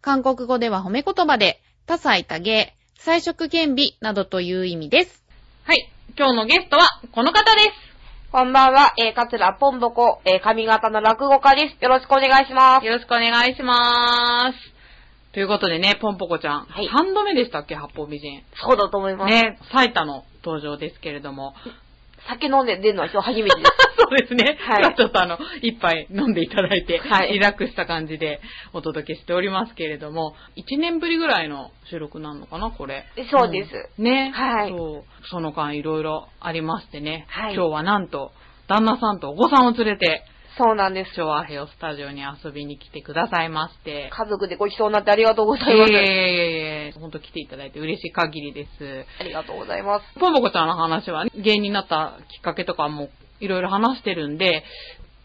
韓国語では褒め言葉で、多彩多芸、彩色兼美などという意味です。はい。今日のゲストはこの方です。こんばんは、えー、かつらぽんぼこ、えー、髪型の落語家です。よろしくお願いします。よろしくお願いします。ということでね、ポンポコちゃん。はい3度目でしたっけ、八方美人。そうだと思います。ね、最多の登場ですけれども。酒飲んで出るのは今日初めてです。そうですね。はいちょっとあの、一杯飲んでいただいて、はいリラックスした感じでお届けしておりますけれども、1年ぶりぐらいの収録なのかな、これ。そうです。うんね。はいそう。その間いろいろありましてね。はい今日はなんと、旦那さんとお子さんを連れて、そうなんです。昭和ヘオスタジオに遊びに来てくださいまして。家族でごちそうになってありがとうございえいいます。えいえ本当来ていただいて嬉しい限りです。ありがとうございます。ぽんぼこちゃんの話は、芸人になったきっかけとかもいろいろ話してるんで、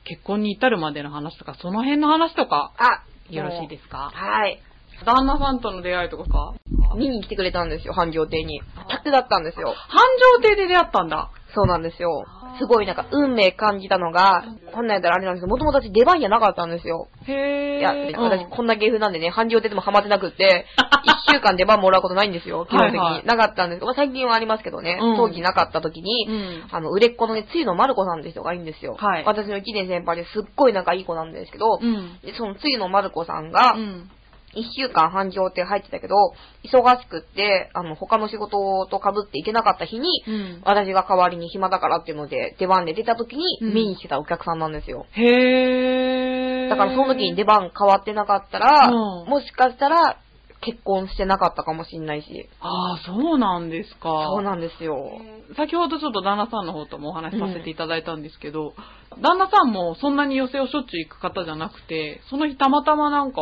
結婚に至るまでの話とか、その辺の話とか、あ、よろしいですか？はい。旦那さんとの出会いとかか見に来てくれたんですよ、繁盛亭に。客だったんですよ。繁盛亭で出会ったんだ。そうなんですよ。すごいなんか運命感じたのが、こんなんやったらあれなんですけど、もともと私出番じゃなかったんですよ。へいや、私こんな芸風なんでね、繁盛亭でもハマってなくって、一週間出番もらうことないんですよ、基本的に。はいはいなかったんですけど、まあ最近はありますけどね、うん当時なかった時に、うん。あの、売れっ子のね、つゆのまる子さんって人がいいんですよ。はい私の一年先輩ですっごい仲いい子なんですけど、うん。でそのつゆのまる子さんがう、ん。一週間繁盛亭入ってたけど、忙しくって、あの、他の仕事と被っていけなかった日に、うん。私が代わりに暇だからっていうので、出番で出た時に、うん見に来てたお客さんなんですよ。へー。だからその時に出番変わってなかったら、うんもしかしたら結婚してなかったかもしんないし。ああ、そうなんですか。そうなんですよ。先ほどちょっと旦那さんの方ともお話しさせていただいたんですけど、旦那さんもそんなに寄席をしょっちゅう行く方じゃなくて、その日たまたまなんか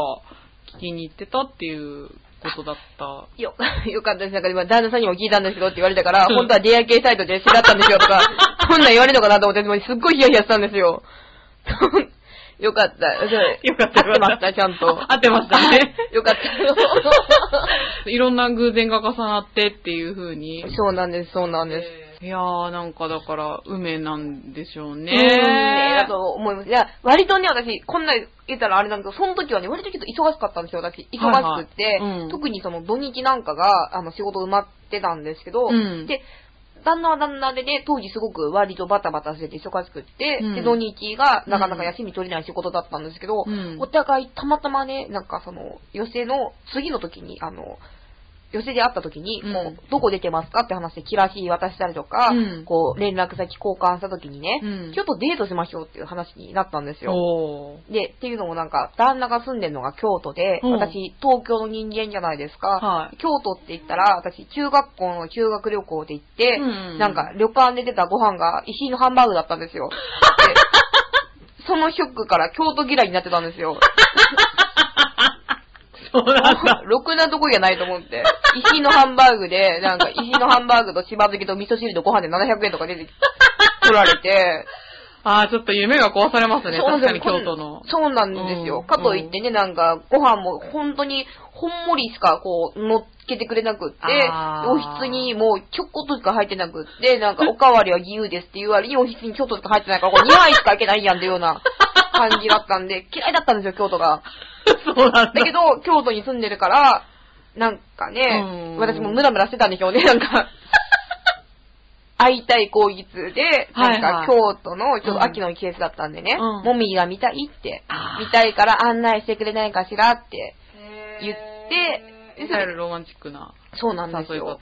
聞きに行ってたっていうことだった。よ、よかったです。なんか今、旦那さんにも聞いたんですけどって言われたから、うん本当は出会い系サイトで知らったんですよとか、そんなん言われるのかなと思って、すっごいヒヤヒヤしたんですよ。よかった。よかった合ってました、ちゃんと。合ってましたねよかった。いろんな偶然が重なってっていう風に。そうなんです、そうなんです。いやーなんかだから、運命なんでしょうね。ねだと思います。いや、割とね、私、こんな言ったらあれなんだけど、その時はね、割とちょっと忙しかったんですよ、私。忙しくって、はいはいうん特にその土日なんかが、あの、仕事埋まってたんですけど、うんで、旦那は旦那でね、当時すごく割とバタバタしてて忙しくって、うんで、土日がなかなか休み取れない仕事だったんですけど、うんお互いたまたまね、なんかその、寄席の次の時に、あの、寄席で会った時に、うんもう、どこ出てますかって話でチラシ渡したりとか、うんこう、連絡先交換した時にね、うんちょっとデートしましょうっていう話になったんですよ。で、っていうのもなんか、旦那が住んでるのが京都で、うん私、東京の人間じゃないですか。はい京都って言ったら、私、中学校の修学旅行で行って、うんなんか、旅館で出たご飯が石井のハンバーグだったんですよ。で そのショックから京都嫌いになってたんですよ。そうなんだ。ろくなとこじゃないと思って。石井のハンバーグで、なんか、石井のハンバーグとしば漬けと味噌汁とご飯で700円とか出てき取られて、あーちょっと夢が壊されますね。確かに京都の。そうなんですよ。うんかといってね、なんか、ご飯も本当に、ほんもりしかこう、乗っけてくれなくって、おひつにもうちょこっとしか入ってなくって、なんか、おかわりは自由ですっていう割におひつにちょっとしか入ってないから、これ2杯しかいけないやんっていうような感じだったんで、嫌いだったんですよ、京都が。そうなんだ。だけど、京都に住んでるから、なんかねうん、私もムラムラしてたんでしょうね、なんか。会いたい口実で、なんか京都の、ちょっと秋の季節だったんでね、うんもみが見たいって見たいから案内してくれないかしらって言って、いわゆるロマンチックなそうなんですよ。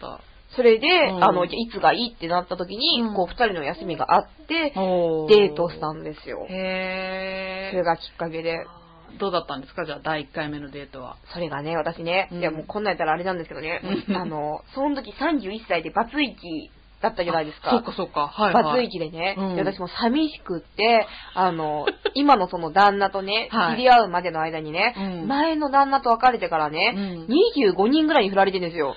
それで、うんあの、いつがいいってなった時に、うんこう、二人の休みがあって、おデートしたんですよ。へー。それがきっかけで。どうだったんですか？じゃあ、第1回目のデートは。それがね、私ね、うんいやもうこんなんやったらあれなんですけどね、うんあの、その時31歳でバツイチだったじゃないですか。そっかそっか。はい、はい。バツイチでね、うんで私も寂しくって、あの、今のその旦那とね、はい知り合うまでの間にね、うん前の旦那と別れてからね、うん25人ぐらいに振られてるんですよ。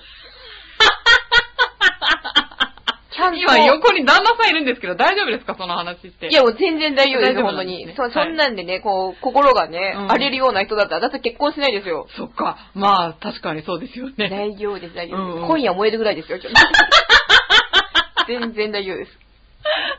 今横に旦那さんいるんですけど、大丈夫ですか？その話って。いや、もう全然大丈夫です本当に。そはいそんなんでね、こう、心がね、うん荒れるような人だったら、だって結婚しないですよ。そっか。まあ、確かにそうですよね。大丈夫です、大丈夫です。うんうん今夜燃えるぐらいですよ、ちょっと 全然大丈夫です。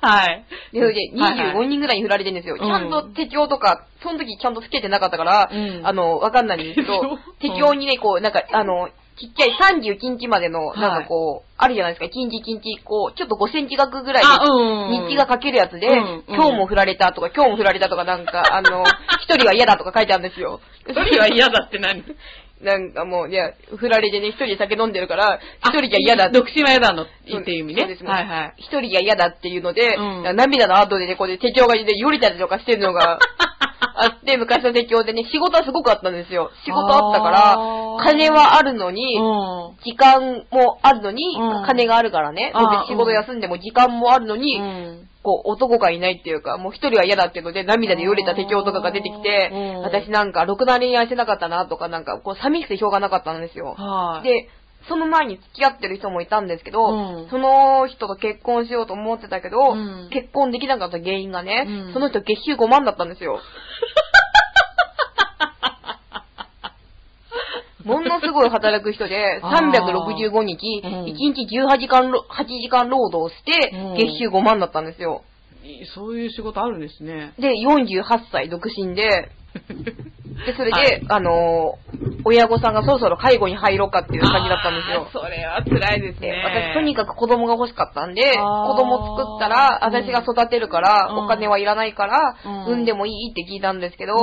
はい。で、それではいはい25人ぐらいに振られてるんですよ。うんちゃんと手帳とか、その時ちゃんとつけてなかったから、うんあの、わかんないんですけど、手手帳帳にね、こう、なんか、あの、ちっちゃい31日までの、はいなんかこう、あるじゃないですか、1日1日、こう、ちょっと5センチ角ぐらいあ、でうん。日記が書けるやつで、今日も振られたとか、今日も振られたとか、なんか、あの、一人は嫌だとか書いてあるんですよ。一人は嫌だって何？なんかもう、いや、振られてね、一人で酒飲んでるから、一人じゃ嫌だ独身は嫌だの？っていう意味ね。そうですねはいはい。一人じゃ嫌だっていうので、うん涙の後でね、こうで手帳がで、よりたりとかしてるのが あって、昔の手帳でね、仕事はすごくあったんですよ。仕事あったから金はあるのに、う時間もあるのに、うん金があるからね、仕事休んでも時間もあるのに、ん。こう、男がいないっていうか、もう一人は嫌だっていうので、涙でよれた手帳とかが出てきてうん、私なんか、ろくな恋愛してなかったなとか、なんか、こう、寂しくてしょうがなかったんですよ。はい。で、その前に付き合ってる人もいたんですけど、うん。その人と結婚しようと思ってたけど、うん。結婚できなかった原因がね、うん。その人月収5万だったんですよ。ものすごい働く人で、あー。365日、うん。1日18時間ろ、8時間労働してうん、月収5万だったんですよ。そういう仕事あるんですね。で、48歳独身で、で、それで、はい。あのー親御さんがそろそろ介護に入ろうかっていう感じだったんですよ。それは辛いですでね。私とにかく子供が欲しかったんで、子供作ったら、うん。私が育てるから、うん。お金はいらないから、うん。産んでもいいって聞いたんですけど、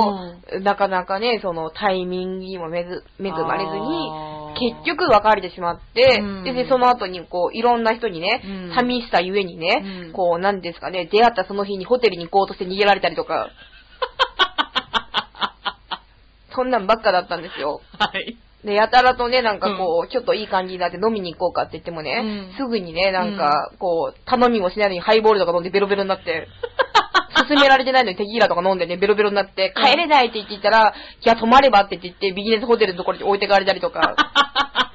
なかなかね、そのタイミングにも恵まれずに、結局別れてしまって、うん。で、でその後にこう、いろんな人にね、うん。寂しさゆえにね、うん。こう、なんですかね、出会ったその日にホテルに行こうとして逃げられたりとか、そんなんばっかだったんですよ。はい。で、やたらとね、なんかこう、ちょっといい感じになって飲みに行こうかって言ってもね、うん。すぐにね、なんか、こう、頼みもしないのにハイボールとか飲んでベロベロになって、勧められてないのにテキーラとか飲んでね、ベロベロになって、帰れないって言ってたら、いや、泊まればって言って、ビジネスホテルのところに置いてかれたりとか、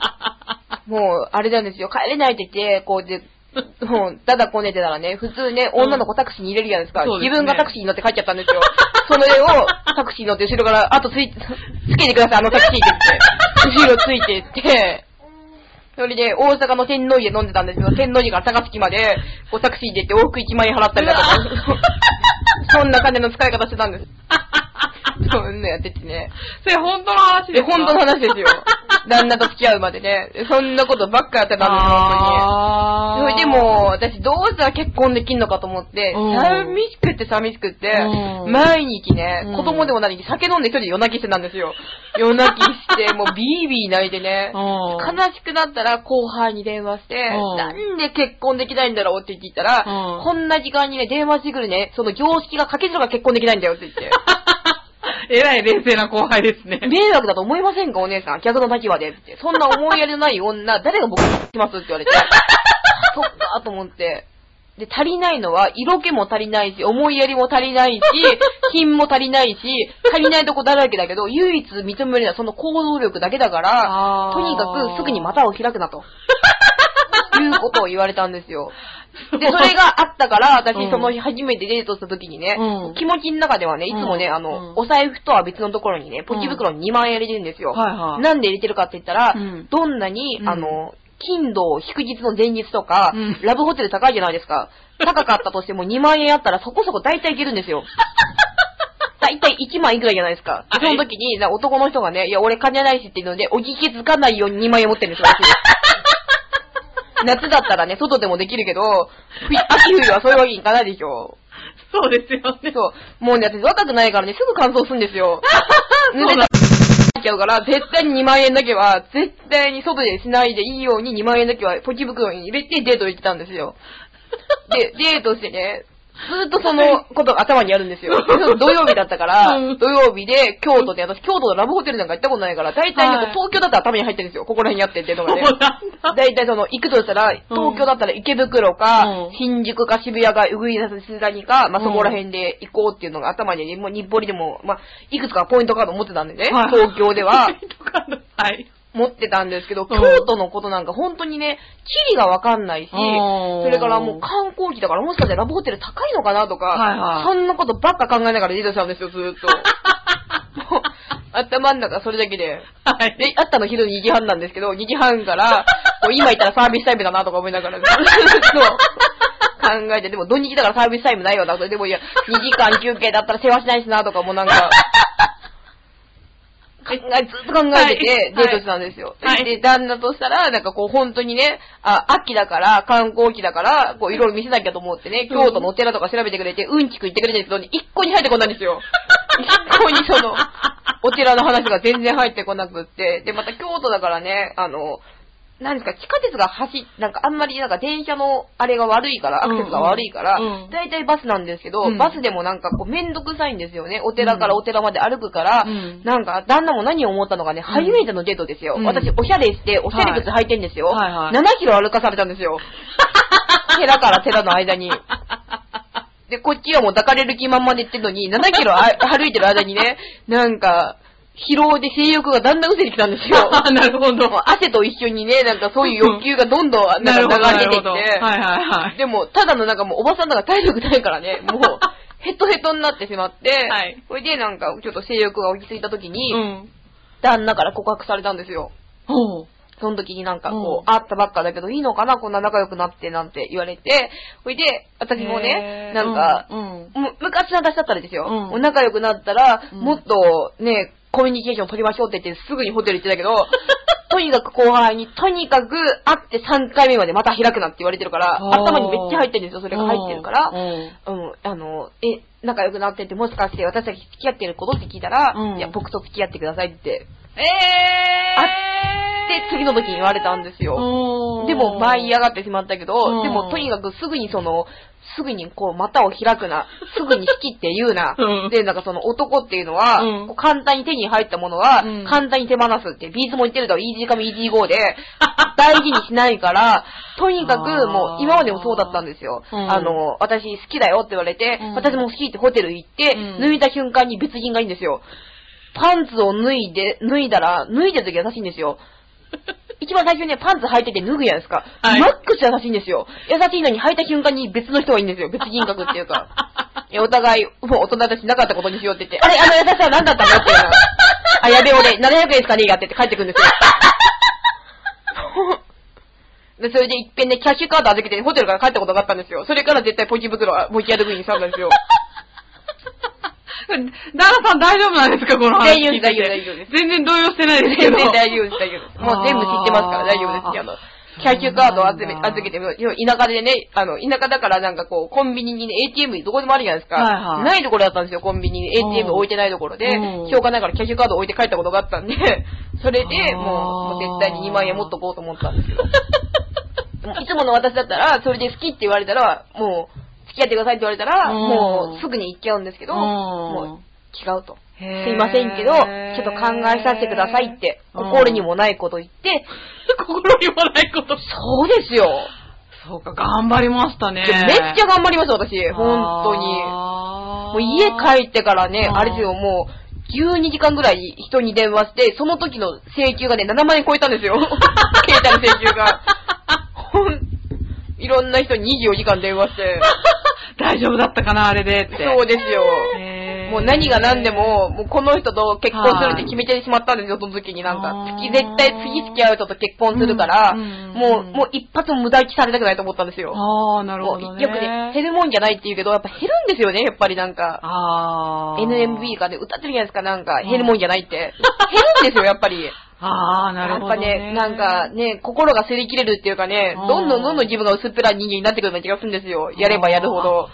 もう、あれなんですよ、帰れないって言って、こうで、もう、だだこねてたらね、普通ね、女の子タクシーに入れるじゃないですか。そうですね。自分がタクシーに乗って帰っちゃったんですよ。それを、タクシーに乗って後ろから、あとつい、つけてください、あのタクシーって言って、後ろついてって、それで、大阪の天王寺で飲んでたんですけど、天王寺から高槻まで、こうタクシーで行って往復1万円払ったりだとか、そんな金の使い方してたんです。そんなやっててね。それ本当の話で、ですか？本当の話ですよ。旦那と付き合うまでね。そんなことばっかやってたんですよ、本当に。それでも、私どうしたら結婚できんのかと思って、うん寂しくって寂しくってう、ん毎日ねうん、子供でも何酒飲んで一人で夜泣きしてたんですよ。夜泣きして、もうビービー泣いてね。うん悲しくなったら後輩に電話して、うんなんで結婚できないんだろうって言ったら、うんこんな時間にね、電話してくるね、その常識が欠けてるから結婚できないんだよって言って。えらい冷静な後輩ですね。迷惑だと思いませんかお姉さん。逆の立場でって。そんな思いやりのない女、誰が僕にしますって言われて。そっかと思って。で、足りないのは、色気も足りないし、思いやりも足りないし、品も足りないし、足りないとこだらけだけど、唯一認めるのはその行動力だけだからとにかくすぐに股を開くなと。いうことを言われたんですよ。で、それがあったから、私うんその日初めてデートした時にね、うん気持ちの中ではね、いつもね、うんあの、うんお財布とは別のところにね、ポチ袋に2万円入れてるんですよ。はいはいなんで入れてるかって言ったら、うんどんなに、うんあの、金土、祝日の前日とか、うんラブホテル高いじゃないですか。高かったとしても2万円あったらそこそこ大体いけるんですよ。大体1万いくらじゃないですか。でその時に、な男の人がね、いや、俺金ないしっていうので、おじけづかないように2万円持ってるんですよ。私夏だったらね、外でもできるけど、冬秋冬はそういうわけにいかないでしょ。そうですよね。そう。もうね、私若くないからね、すぐ乾燥するんですよ。濡れたっちゃうから、絶対に2万円だけは、絶対に外でしないでいいように2万円だけはポチ袋に入れてデート行ってたんですよ。で、デートしてね、ずーっとそのことが頭にあるんですよ。土曜日だったから、うん。土曜日で京都で、私京都のラブホテルなんか行ったことないから、大体はい。東京だったら頭に入ってるんですよ。ここら辺にあってっていうのがね。大体その、行くとしたら、東京だったら池袋か、うん。新宿か渋谷か、うぐいすすらにか、まあ、そこら辺で行こうっていうのが頭に、もう日暮里でも、まあ、いくつかポイントカード持ってたんでね、はい。東京では。はい。持ってたんですけど、うん京都のことなんか本当にね、地理がわかんないし、うんそれからもう観光地だからもしかしてラブホテル高いのかなとか、はいはいそんなことばっか考えながらデートしたんですよ、ずーっと。もう頭の中それだけで。はい。で、会ったの昼2時半なんですけど、2時半から、こう今言ったらサービスタイムだなとか思いながら、ずっと考えて、でも土日だからサービスタイムないわなと。でもいや、2時間休憩だったら世話しないしなとかもなんか、考え、ずっと考えてて、はい。デートしたんですよ。はい。で、旦那としたら、なんかこう本当にね、あ、秋だから、観光期だから、こういろいろ見せなきゃと思ってね、京都のお寺とか調べてくれて、うんちく言ってくれてるんですけど、一個に入ってこないんですよ。一向にその、お寺の話が全然入ってこなくって、で、また京都だからね、あの、何ですか、地下鉄が走っ、なんかあんまりなんか電車のあれが悪いから、アクセスが悪いからうんうん、大体バスなんですけど、うんバスでもなんかこうめんどくさいんですよね。お寺からお寺まで歩くから、うんなんか旦那も何を思ったのかね、初めてのデートですよ。うん私おしゃれして、おしゃれ靴履いてんですよ。はいはい7キロ歩かされたんですよ。寺から寺の間に。で、こっちはもう抱かれる気満々で言ってるのに、7キロあ歩いてる間にね、なんか、疲労で性欲がだんだん失せてきたんですよ。あ なるほど。汗と一緒にね、なんかそういう欲求がどんどん なん。か流れていって、はいはいはい。でも、ただのなんかもうおばさんだから体力ないからね、もう、ヘトヘトになってしまって、はいそれでなんかちょっと性欲が落ち着いた時に、うん。旦那から告白されたんですよ。ほう。その時になんかこう、うん会ったばっかだけどいいのかなこんな仲良くなってなんて言われて、それで、私もねなんか、うん。昔の私だったらですよ、うん仲良くなったら、うんもっとね、コミュニケーション取りましょうって言ってすぐにホテル行ってたけど、とにかく後輩に、とにかく会って3回目までまた開くなって言われてるから、あー。頭にめっちゃ入ってるんですよ、それが入ってるから。うん。うん、あの、え、仲良くなってて、もしかして私たち付き合ってることって聞いたら、うん。いや、僕と付き合ってくださいって、えで、次の時に言われたんですよ。よでも、舞い上がってしまったけど、うん。でも、とにかくすぐにその、すぐにこう、股を開くな、すぐに好きって言うな、うん。で、なんかその男っていうのは、うん。こう簡単に手に入ったものは、うん。簡単に手放すって、ビーズも言ってると、イージーカムイージーゴーで、大事にしないから、とにかくもう、今までもそうだったんですよ。うん。あの、私好きだよって言われて、うん。私も好きってホテル行って、うん。脱いだ瞬間に別人がいいんですよ。パンツを脱いで、脱いだら、脱いでる時優しいんですよ。一番最初にね、パンツ履いてて脱ぐじゃないですか。はいマックス優しいんですよ。優しいのに履いた瞬間に別の人がいいんですよ。別人格っていうか。えお互い、もう大人だしなかったことにしようって言って、あれ、あの優しさは何だったのっていうの。あ、やべえ俺、700円しかねえやって言って帰ってくるんですよ。で、それで一遍ね、キャッシュカード預けてホテルから帰ったことがあったんですよ。それから絶対ポチ袋は持ち歩くようにしたんですよ。旦那さん大丈夫なんですかこの話聞いてて大丈夫です全然動揺してないですけど。全然大丈夫です、大丈夫です。もう全部知ってますから大丈夫です。あの、キャッシュカードを預けて、田舎でね、あの、田舎だからなんかこう、コンビニにね、ATM どこでもあるじゃないですか。はいはいないところだったんですよ、コンビニに。ATM 置いてないところで、うんしょうがないからキャッシュカード置いて帰ったことがあったんで、それでもう、もう絶対に2万円持っとこうと思ったんですけど。も ういつもの私だったら、それで好きって言われたら、もう、付き合ってくださいって言われたら、うんもうすぐに行っちゃうんですけど、うんもう違うと。すいませんけど、ちょっと考えさせてくださいって、心にもないこと言って、心にもないこと。そうですよ。そうか、頑張りましたね。めっちゃ頑張りました、私。本当に。もう家帰ってからね、うんあれですよ、もう、12時間ぐらい人に電話して、その時の請求がね、7万円超えたんですよ。携帯の請求が。ほん、いろんな人に24時間電話して。大丈夫だったかな、あれでって。そうですよ。もう何が何でも、もうこの人と結婚するって決めてしまったんですよ、その時になんか。次、絶対次付き合う人と結婚するから、もう、もう一発も無駄打ちされたくないと思ったんですよ。ああ、なるほどね。よくね、減るもんじゃないって言うけど、やっぱ減るんですよね、やっぱりなんか。ああ。NMB がね、歌ってるじゃないですか、なんか、減るもんじゃないって。減るんですよ、やっぱり。ああ、なるほど、ね。やっぱね、なんかね、心が擦り切れるっていうかね、うんどんどんどんどん自分が薄っぺらい人間になってくるような気がするんですよ。やればやるほど。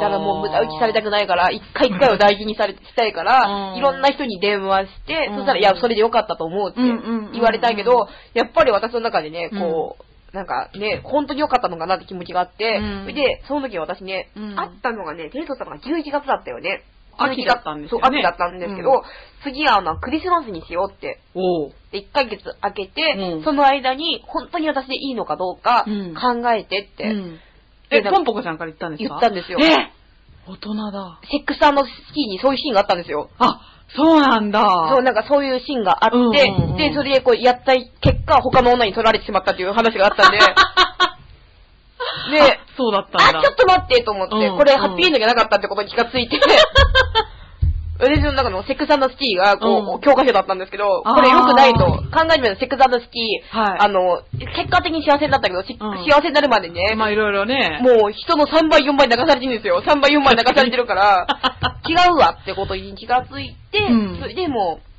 だからもう無駄打ちされたくないから、一回一回を大事にされ、したいから、うんいろんな人に電話して、うんそしたら、いや、それでよかったと思うってうんうんうんうん言われたけど、やっぱり私の中でね、こう、なんかね、本当に良かったのかなって気持ちがあって、うんそれで、その時私ね、うん会ったのがね、デートしたのが11月だったよね。秋だったんですよねそう、秋だったんですけど、うん次はあの、クリスマスにしようって。おう。で、1ヶ月空けて、うんその間に、本当に私でいいのかどうかうん考えてってうんえ、ポンポコちゃんから言ったんですか？言ったんですよ。え大人だ。セックススキーにそういうシーンがあったんですよ。あ、そうなんだ。そう、なんかそういうシーンがあって、うんうんうんで、それでこうやった結果、他の女に取られてしまったっていう話があったんで、で、あそうだったんだ。あ、ちょっと待ってと思って、うんこれハッピーエンドじゃなかったってことに気がついて、私の中のセックススキーが、こう、うん。教科書だったんですけど、これ良くないと、考えてみるとセックススキー、はい。あの、結果的に幸せになったけど、幸せになるまでね、まあいろいろね。もう人の3倍、4倍流されてるんですよ。3倍、4倍流されてるから、違うわってことに気がついて、うん。それでもう、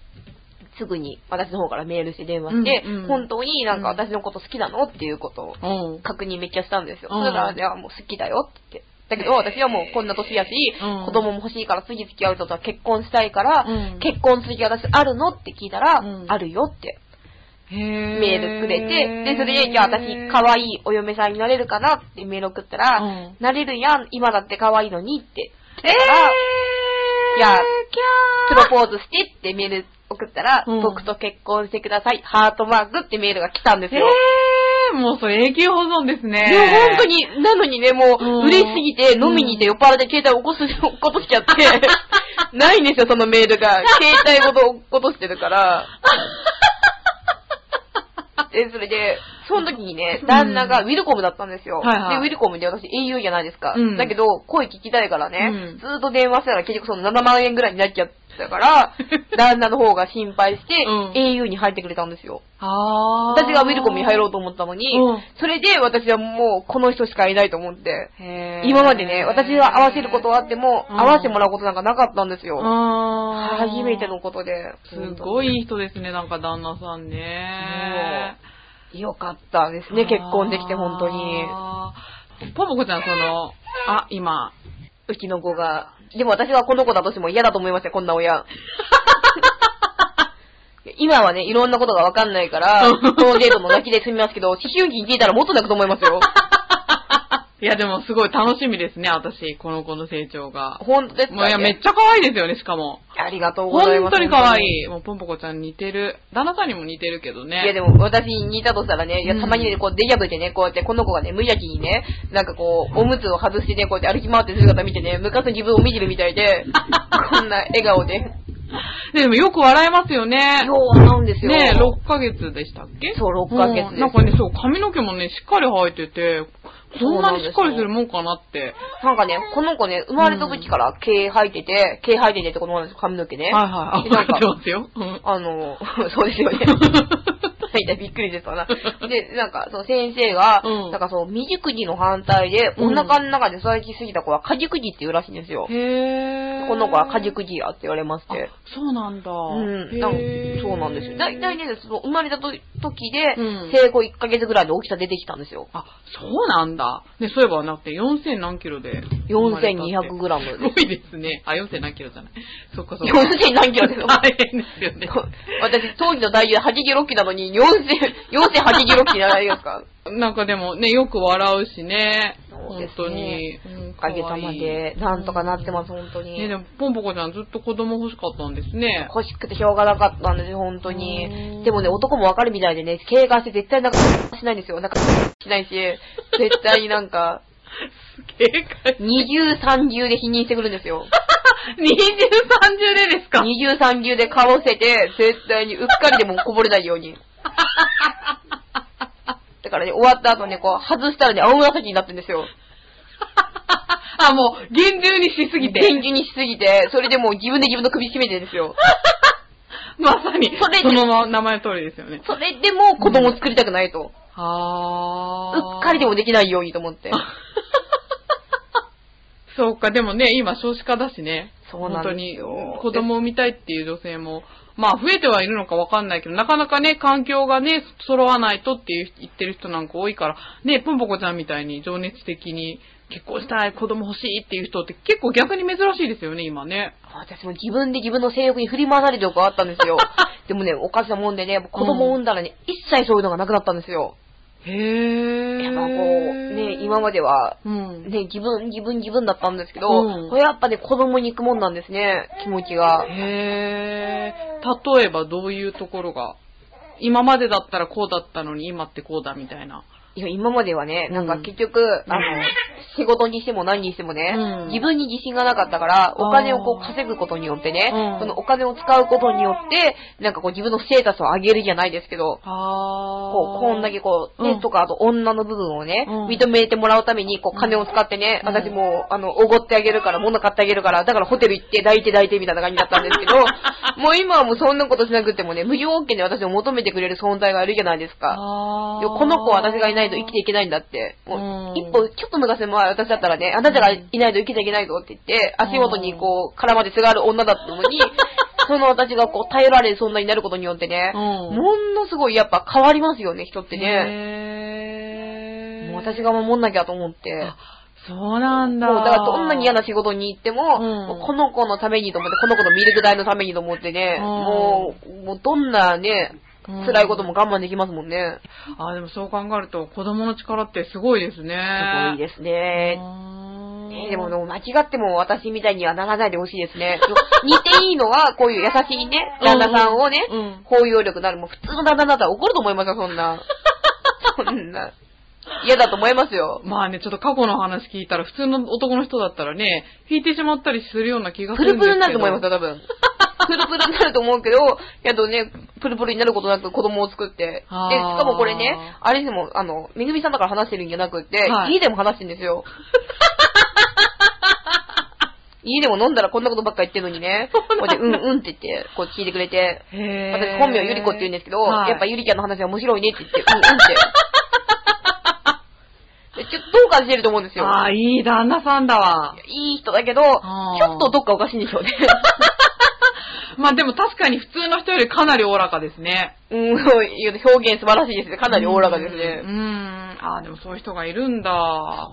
すぐに私の方からメールして電話して、うんうん。本当になんか私のこと好きなの？っていうことをうん。確認めっちゃしたんですよ。うん。そしたら、ね、あもう好きだよって。言って。だけど私はもうこんな年やし、うん。子供も欲しいから次付き合う人とは結婚したいから、うん。結婚する気私あるの？って聞いたら、うん。あるよって。へメールくれて、で、それで、じゃあ私、可愛いお嫁さんになれるかなってメール送ったら、うん。なれるやん、今だって可愛いのにって。えー、いやプロポーズしてってメール送ったら、うん僕と結婚してください、ハートマークってメールが来たんですーよ。えー、もうそれ永久保存ですね。でも本当に、なのにね、もう嬉しすぎて、飲みに行って酔っ払って携帯起こす、起こしちゃって、ないんですよ、そのメールが。携帯ごと落っことしてるから。で、それで、その時にね、旦那がウィルコムだったんですよ。はいはいで、ウィルコムで私 au じゃないですか。うんだけど、声聞きたいからね、うんずーっと電話したら結局その7万円ぐらいになっちゃったから、旦那の方が心配して、うん au に入ってくれたんですよ。あー私がウィルコムに入ろうと思ったのに、うんそれで私はもうこの人しかいないと思って、今までね、私が合わせることはあっても、うん合わせてもらうことなんかなかったんですよ。初めてのことで。すごい人ですね、なんか旦那さんね。よかったですね、結婚できて本当に。あー。ポポコちゃん、その、あ、今、うちの子が。でも私はこの子だとしても嫌だと思いましたよ、こんな親。今はね、いろんなことがわかんないから、このデートの泣きで済みますけど、思春期に聞いたらもっと泣くと思いますよ。いや、でもすごい楽しみですね、私、この子の成長が。本当ですか、もういや、めっね、ちゃ可愛いですよね、しかも。ありがとうございます。本当に可愛い。もう、ポンポコちゃん似てる。旦那さんにも似てるけどね。いやでも私に似たとしたらね、いやうんたまにね、こう出来破ってね、こうやってこの子がね、無邪気にね、なんかこう、おむつを外してね、こうやって歩き回ってる姿見てね、昔の自分を見てるみたいで、こんな笑顔で。で でもよく笑えますよね。よう笑うんですよ。ね6ヶ月でしたっけ？そう6ヶ月ですうんなんかね、そう、髪の毛もね、しっかり生えてて、こんなにしっかりするもんかなって。なんかね、この子ね、生まれた時から毛生えてて、毛生えててってことなんですよ、髪の毛ね。はいはい。あ、でなんかわかってますよ。うん。あの、そうですよね。いやびっくりですわな。で、なんか、その先生が、うんなんかそう、未熟児の反対で、おうん腹の中で育ちすぎた子は過熟児って言うらしいんですよ。へー。この子は過熟児やって言われまして。あそうなんだ。うん、なんへーそうなんですよ。だいたいね、その生まれたと時で、うん生後1ヶ月ぐらいで大きさ出てきたんですよ。あ、そうなんだ。ね、そういえばなくて4000何キロで。4200グラムすごいですね。あ、4000何キロじゃない。そっかそっか。4000何キロですよ 大変ですよね。私、当時の体重86キロなのに、4000、4086キロじゃないですか。なんかでもね、よく笑うしね。本そうです当にね。うんおかげさまで、なんとかなってます、本当に。ね、でも、ポンポコちゃんずっと子供欲しかったんですね。欲しくてしょうがなかったんですよ、本当うにん。でもね、男もわかるみたいでね、警戒して絶対なんか、しないんですよ。なんか、しないし、絶対になんか、警戒。二重三重で否認してくるんですよ。二重三重でですか？二重三重でかぶせて、絶対にうっかりでもこぼれないように。だからね、終わった後ね、こう、外したらね、青紫になってるんですよ。あ、もう、厳重にしすぎて。厳重にしすぎて、それでもう自分で自分の首絞めてるんですよ。まさに、それでそのまま名前の通りですよね。それでも子供を作りたくないと。はうっかりでもできないようにと思って。そうか、でもね、今少子化だしね。そうなんですよ本当に、子供を産みたいっていう女性も、まあ増えてはいるのかわかんないけど、なかなかね、環境がね、揃わないとっていう言ってる人なんか多いから、ね、ポンポコちゃんみたいに情熱的に結婚したい、子供欲しいっていう人って結構逆に珍しいですよね、今ね。私も自分で自分の性欲に振り回されてるとこあったんですよ。でもね、おかしなもんでね、子供を産んだらね、一切そういうのがなくなったんですよ。へぇー。やっぱこう、ね、今までは、うん。ね、自分、自分、自分だったんですけど、うんこれやっぱね、子供に行くもんなんですね、気持ちが。へー。例えばどういうところが？今までだったらこうだったのに今ってこうだみたいな。いや、今まではね、なんかうん結局、あの、仕事にしても何にしてもね、うん。自分に自信がなかったから、お金をこう稼ぐことによってね、うん。そのお金を使うことによって、なんかこう自分のステータスを上げるじゃないですけど、あこう、こんだけこう、ね、うん。とか、あと女の部分をね、うん。認めてもらうために、こう、金を使ってね、うん。私もう、あの、おごってあげるから、物買ってあげるから、だからホテル行って、抱いて抱いてみたいな感じだったんですけど、もう今はもうそんなことしなくてもね、無条件で私を求めてくれる存在がいるじゃないですか。この子は私がいないと生きていけないんだって。もう一歩、ちょっと昔前私だったらね、あなたがいないと生きていけないぞって言って、足元にこう、絡まってすがる女だったのに、その私がこう、頼られる存在になることによってね、うんものすごいやっぱ変わりますよね、人ってね。もう私が守んなきゃと思って。あそうなんだ。もうだからどんなに嫌な仕事に行っても、うんもうこの子のためにと思って、この子のミルク代のためにと思ってね、うんもう、もうどんなね、うん辛いことも我慢できますもんね。あでもそう考えると子供の力ってすごいですね。すごいですね。すねでも、でも間違っても私みたいにはならないでほしいですね。似ていいのは、こういう優しいね、旦那さんをね、うん包容力のある、もう普通の旦那だったら怒ると思いますよ、そんな。そんな。嫌だと思いますよ。まあね、ちょっと過去の話聞いたら、普通の男の人だったらね、引いてしまったりするような気がすプるんですけど。ルプルになると思いますよ、多分。プルプルになると思うけど、やっとね、プルプルになることなく子供を作って。で、しかもこれね、あれでも、あの、めぐみさんだから話してるんじゃなくって、はい家でも話してるんですよ。家でも飲んだらこんなことばっか言ってるのにね、こうやってうんうんって言って、こう聞いてくれて、へ私本名ゆり子って言うんですけど、はいやっぱゆりちゃんの話は面白いねって言って、うんうんって。でちょっとどう感じてると思うんですよ。ああ、いい旦那さんだわ。いい人だけど、ちょっとどっかおかしいんでしょうね。まあでも確かに普通の人よりかなりおおらかですね。うん、表現素晴らしいですね。かなりおおらかですうね。ん。ああ、でもそういう人がいるんだ。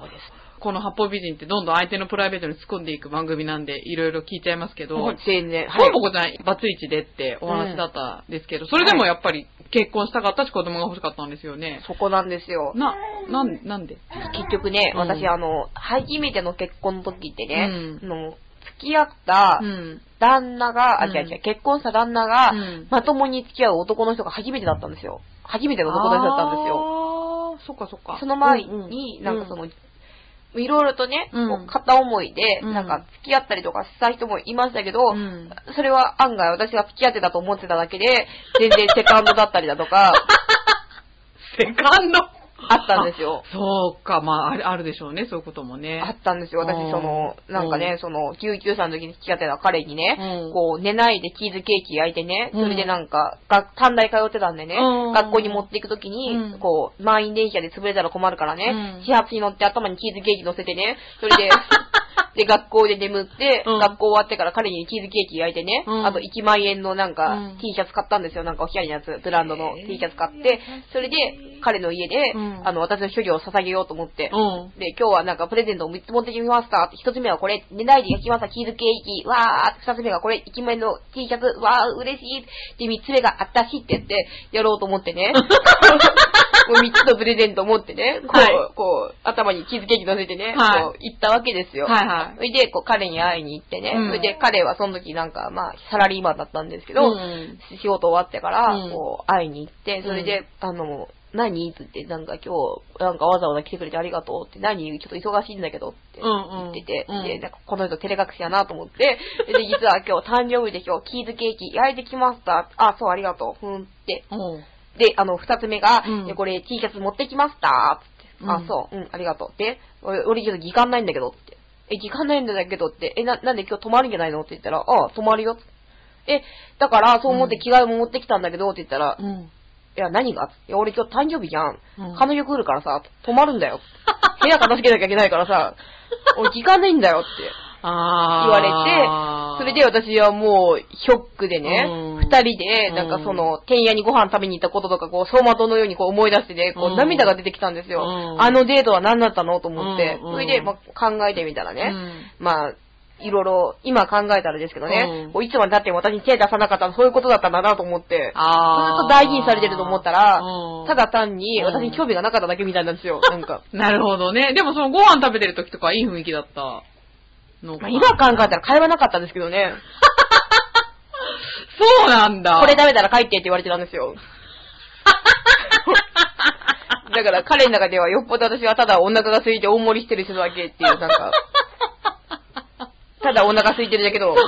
そうです。この八方美人ってどんどん相手のプライベートに突っ込んでいく番組なんで、いろいろ聞いちゃいますけど、全然。ポンポコちゃんバツイチでってお話だったんですけど、それでもやっぱり結婚したかったし子供が欲しかったんですよね。そこなんですよ。な、なん、なんで？結局ね、うん私あの、初めての結婚の時ってね、うんあの付き合ったうん。旦那が、あ、うん違う違う、結婚した旦那が、うんまともに付き合う男の人が初めてだったんですよ。初めての男の人だったんですよ。ああ、そっかそっか。その前に、なんかその、いろいろとね、うん片思いで、うんなんか付き合ったりとかした人もいましたけど、うんそれは案外私が付き合ってたと思ってただけで、全然セカンドだったりだとか、セカンド？あったんですよ。そうか、まあ、あるあるでしょうね、そういうこともね。あったんですよ。私、うん。その、なんかね、その、救急車の時に付き合ってた彼にね、うん。こう、寝ないでチーズケーキ焼いてね、うん。それでなんか、が短大通ってたんでね、うん。学校に持っていく時に、うん。こう、満員電車で潰れたら困るからね、うん。始発に乗って頭にチーズケーキ乗せてね、それで、で、学校で眠って、うん。学校終わってから彼にチーズケーキ焼いてね、うん。あと1万円のなんか、うん。T シャツ買ったんですよ。なんかおしゃれなやつ、ブランドの T シャツ買って、それで、彼の家で、うんあの、私の処理を捧げようと思って、うん。で、今日はなんかプレゼントを3つ持ってきました。1つ目はこれ、寝ないで焼きましたチーズケーキ、わー。2つ目はこれ、1枚の T シャツ、わー、嬉しい。で、3つ目があったしって言って、やろうと思ってね。もう3つのプレゼントを持ってね、こう、はい。こう、頭にチーズケーキ乗せてね、はい。こう、行ったわけですよ。はいはい。それで、こう、彼に会いに行ってね、うん。それで、彼はその時なんか、まあ、サラリーマンだったんですけど、うん。仕事終わってから、うん。こう、会いに行って、それで、あの、何？って言って、なんか今日、なんかわざわざ来てくれてありがとうって、何？ちょっと忙しいんだけどって言ってて、うんうんで、なんかこの人照れ隠しやなと思って、で、実は今日誕生日で今日チーズケーキ焼いてきました。あ、そう、ありがとう。ふんって。うん。で、あの、二つ目が、うんでこれ T シャツ持ってきました。つって。あうん、そう、うん、ありがとう。で、俺、俺ちょっと時間ないんだけどって。え、時間ないんだけどって。え、な、なんで今日泊まるんじゃないのって言ったら、ああ、泊まるよ。え、だから、そう思って着替えも持ってきたんだけどって言ったら、いうん。や、何が？いや、俺今日誕生日じゃん。うん。彼女来るからさ、泊まるんだよ。部屋片付けなきゃいけないからさ、俺時間ないんだよって。あ言われて、それで私はもう、ショックでねうん、二、人で、なんかその、天屋にご飯食べに行ったこととか、こう、走馬灯のようにこう思い出してね、こうん。う、涙が出てきたんですよ。うん。あのデートは何だったの？と思って、うん。それで、まあ、考えてみたらね、うん。まあ、いろいろ、今考えたらですけどね、うん。いつまで経っても私に手出さなかったのそういうことだったんだなと思って、ずっと大事にされてると思ったらうん、ただ単にうん。私に興味がなかっただけみたいなんですよ、なんか。なるほどね。でもそのご飯食べてる時とかはいい雰囲気だったのか。なまあ今考えたら会話なかったんですけどね、そうなんだ。これ食べたら帰ってって言われてたんですよ。だから彼の中ではよっぽど私はただお腹が空いて大盛りしてる人だけっていう、なんか、ただお腹空いてるだけの、か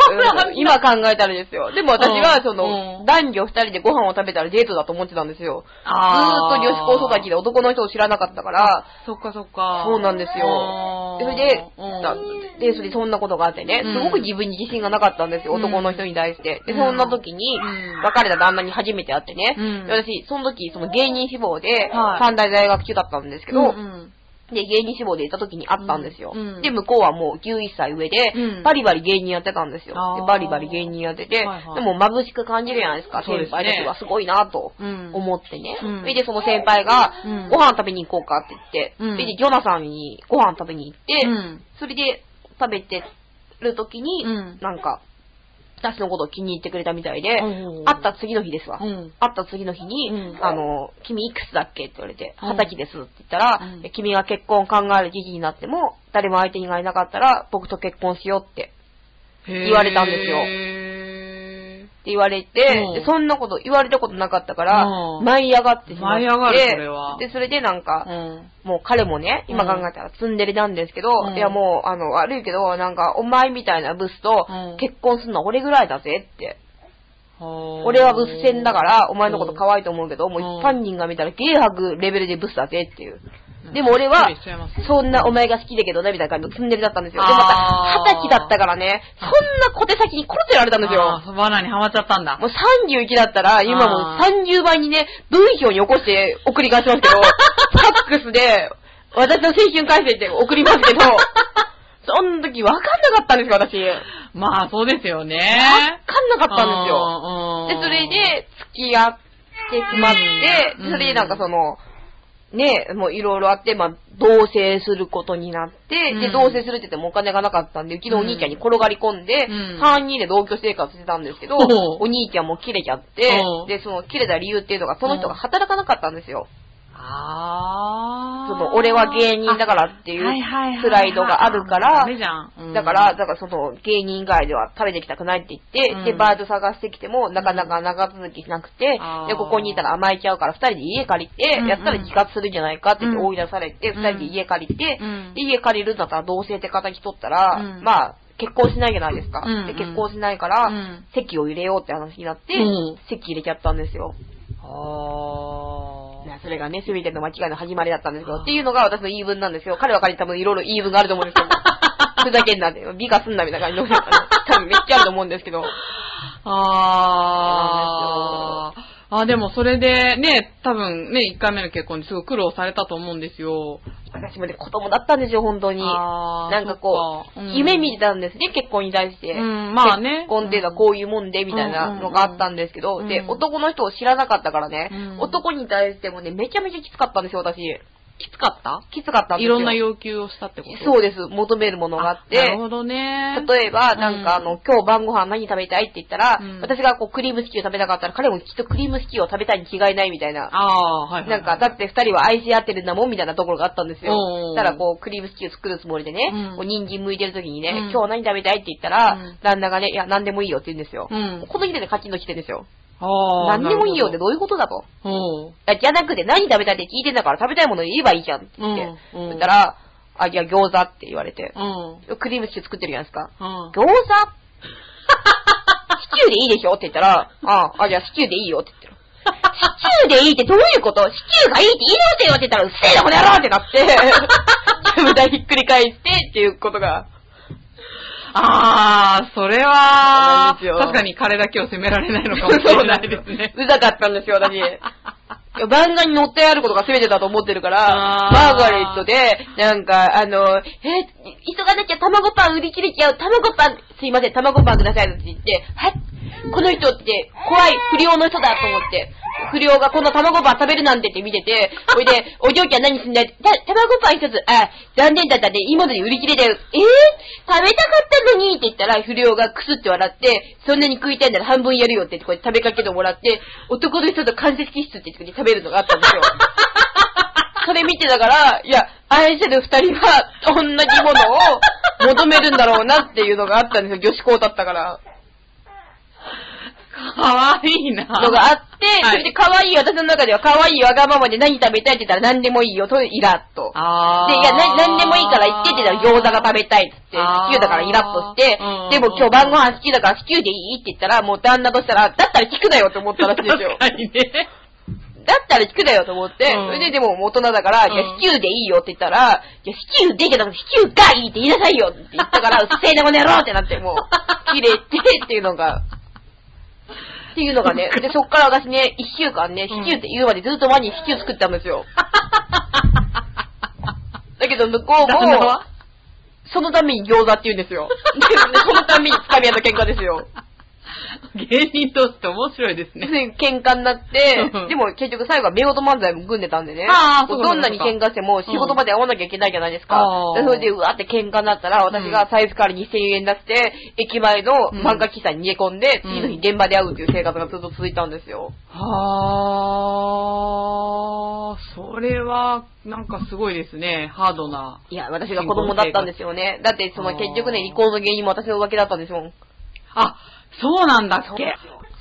そうなんだ。うん今考えたらですよ。でも私はうんその、うん。男女二人でご飯を食べたらデートだと思ってたんですよ。ずーっと女子高育ちで男の人を知らなかったから、そっかそっか。そうなんですよ。それで、うん。だで、それでそんなことがあってね、うん。すごく自分に自信がなかったんですよ、うん。男の人に対して。で、うん。そんな時にうん、別れた旦那に初めて会ってね、私、その時、その芸人志望で、はい。三大在学中だったんですけど、うんうんで、芸人志望で行った時に会ったんですよ。うんで、向こうはもう11歳上で、うん。バリバリ芸人やってたんですよ。でバリバリ芸人やってて、はいはい。でも眩しく感じるじゃないですか、先輩たちは。すごいなとうん。思ってね。うん。で、その先輩が、うん。ご飯食べに行こうかって言って、で、ジョナサンにご飯食べに行って、うん。それで食べてる時に、うん。なんか、私のことを気に入ってくれたみたいで、うん。会った次の日ですわ。うん。会った次の日に、うん。あの、君いくつだっけって言われて、うん。二十歳ですって言ったら、うん。君が結婚を考える時期になっても、誰も相手がいなかったら、僕と結婚しようって言われたんですよ言われて、うん。でそんなこと言われたことなかったから、うん。舞い上がってしまって、舞い上がるそれは。で、それでなんか、ーうん。もう彼もね、今考えたらツンデレなんですけど、うん。いやもう、あの、悪いけど、なんか、お前みたいなブスとうん。結婚するのは俺ぐらいだぜって。俺はブス戦だから、お前のこと可愛いと思うけど、もううん一般人が見たらゲーハグレベルでブスだぜっていう。うんでも俺はそんなお前が好きだけどね、みたいな感じのツンデレだったんですよ。で、また、二十歳だったからね、そんな小手先に殺せられたんですよ。罠にはまっちゃったんだ。もう31だったら、今もうあー30倍にね、文章に起こして送り返しますけど、ファックスで、私の青春回線って送りますけど、その時分かんなかったんですよ、私。まあ、そうですよね。分かんなかったんですよ。よで、それ、で、付き合ってしまって、うんそれでなんかその、ね、もういろいろあって、まあ、同棲することになって、で、うん。同棲するって言ってもお金がなかったんで、うちのお兄ちゃんに転がり込んで、うん。3人で同居生活してたんですけど、お兄ちゃんも切れちゃってう。ん、で、その切れた理由っていうのが、その人が働かなかったんですよ。あその、俺は芸人だからっていうプライドがあるからだから、だからその芸人以外では食べてきたくないって言って、うん。で、バイト探してきても、なかなか長続きしなくて、あー。で、ここにいたら甘えちゃうから、二人で家借りて、やったら自活するんじゃないかって言ってうん。追い出されて、うん。二人で家借りて、家借りるんだったら同棲って形取ったら、うん。まあ、結婚しないじゃないですか。で、結婚しないから、うん。籍を入れようって話になって、うん。籍入れちゃったんですよ。あねそれがね、すべての間違いの始まりだったんですよ。っていうのが私の言い分なんですよ。彼は彼に多分いろいろ言い分があると思うんですけど。ふざけんなって、美化すんなみたいな感じの、多分めっちゃあると思うんですけど。ー。あー。あ、でもそれでね、多分ね、1回目の結婚ですごい苦労されたと思うんですよ。私もね、子供だったんですよ、本当に。なんかこう、うん夢見てたんですね、結婚に対して。うんまあね結婚っていうのはこういうもんで、みたいなのがあったんですけど、で、うんうん男の人を知らなかったからね、うん男に対してもね、めちゃめちゃきつかったんですよ、私。きつかった？きつかったんですよ。いろんな要求をしたってこと？そうです、求めるものがあって。なるほどね。例えば、なんかあの、今日晩ご飯何食べたいって言ったら、うん私がこうクリームシチュー食べたかったら、彼もきっとクリームシチューを食べたいに違いないみたいな。ああ、はいはいはい。なんか、だって二人は愛し合ってるんだもんみたいなところがあったんですよおー。ただこう、クリームシチュー作るつもりでね、うんこう人参剥いてる時にね、うん今日何食べたいって言ったら、うん旦那がね、いや、何でもいいよって言うんですよ。うん。この時点でカチンと来てるんですよ。ああ。何でもいいよってどういうことだと。ほど。あじゃなくて何食べたいって聞いてんだから食べたいもの言えばいいじゃんって言って。うんうんそしたら、あ、いや、餃子って言われて。うん。うん。クリームシチュー作ってるじゃないですか。うん。餃子？シチューでいいでしょって言ったら、ああ、じゃあシチューでいいよって言ってる。シチューでいいってどういうこと？シチューがいいって言い直せよって言ったら、うっせえなこの野郎ってなって、全部だひっくり返してっていうことが。ああ、それは確かに彼だけを責められないのかもしれないですね。うざかったんですよ、私。漫画に載ってあることが全てだと思ってるから、マー。ガレットで、なんか、あの、え、急がなきゃ卵パン売り切れちゃう、卵パン、すいません、卵パンくださいって言って、はい、この人って怖い不良の人だと思って、不良がこの卵パン食べるなんてって見てて、ほいで、お嬢ちゃん何すんだいた、卵パン一つ、あ、残念だったね、今ので売り切れだよ。えー、食べたかったのにって言ったら、不良がクスって笑って、そんなに食いたいなら半分やるよって言って、こうやって食べかけてもらって、男の人と間接キスって言って食べるのがあったんですよ。それ見てたから、いや、愛する二人は同じものを求めるんだろうなっていうのがあったんですよ。女子校だったから。かわいいな。のがあって、はいそれで可愛い、私の中では可愛いわがままで何食べたいって言ったら何でもいいよ、とイラッと。あで、いや、な、何でもいいから言ってって言ったら餃子が食べたいって言って、あーシチューだからイラッとしてうん、でも今日晩ご飯シチューだからシチューでいいって言ったら、もう旦那としたら、だったら聞くなよって思ったらしいんですよ。確かにね。だったら聞くなよと思って、うんそれででも大人だから、うんいや、シチューでいいよって言ったら、いや、シチューでじゃなくてシチューがいいって言いなさいよって言ったから、うっせえなこの野郎ってなって、もう、切れてっていうのが、っていうのがね、で、そっから私ね、一週間ね、シチューって言うまでずっと前にシチュー作ったんですよ。だけど向こうもそのために餃子って言うんですよ。でそのためにつかみ合った喧嘩ですよ。芸人として面白いですね。で喧嘩になってうん、でも結局最後は夫婦漫才も組んでたんでね。あーそうかどんなに喧嘩しても仕事まで会わなきゃいけないじゃないですか。うんでそれでうわーって喧嘩になったら、私が財布から2000円出して、駅前の漫画喫茶に逃げ込んで、うん次の日現場で会うっていう生活がずっと続いたんですよ。はあ、それは、なんかすごいですね。ハードな。いや、私が子供だったんですよね。だってその結局ね、離婚の原因も私の浮気だったんですもん。あ、そうなんだっけ？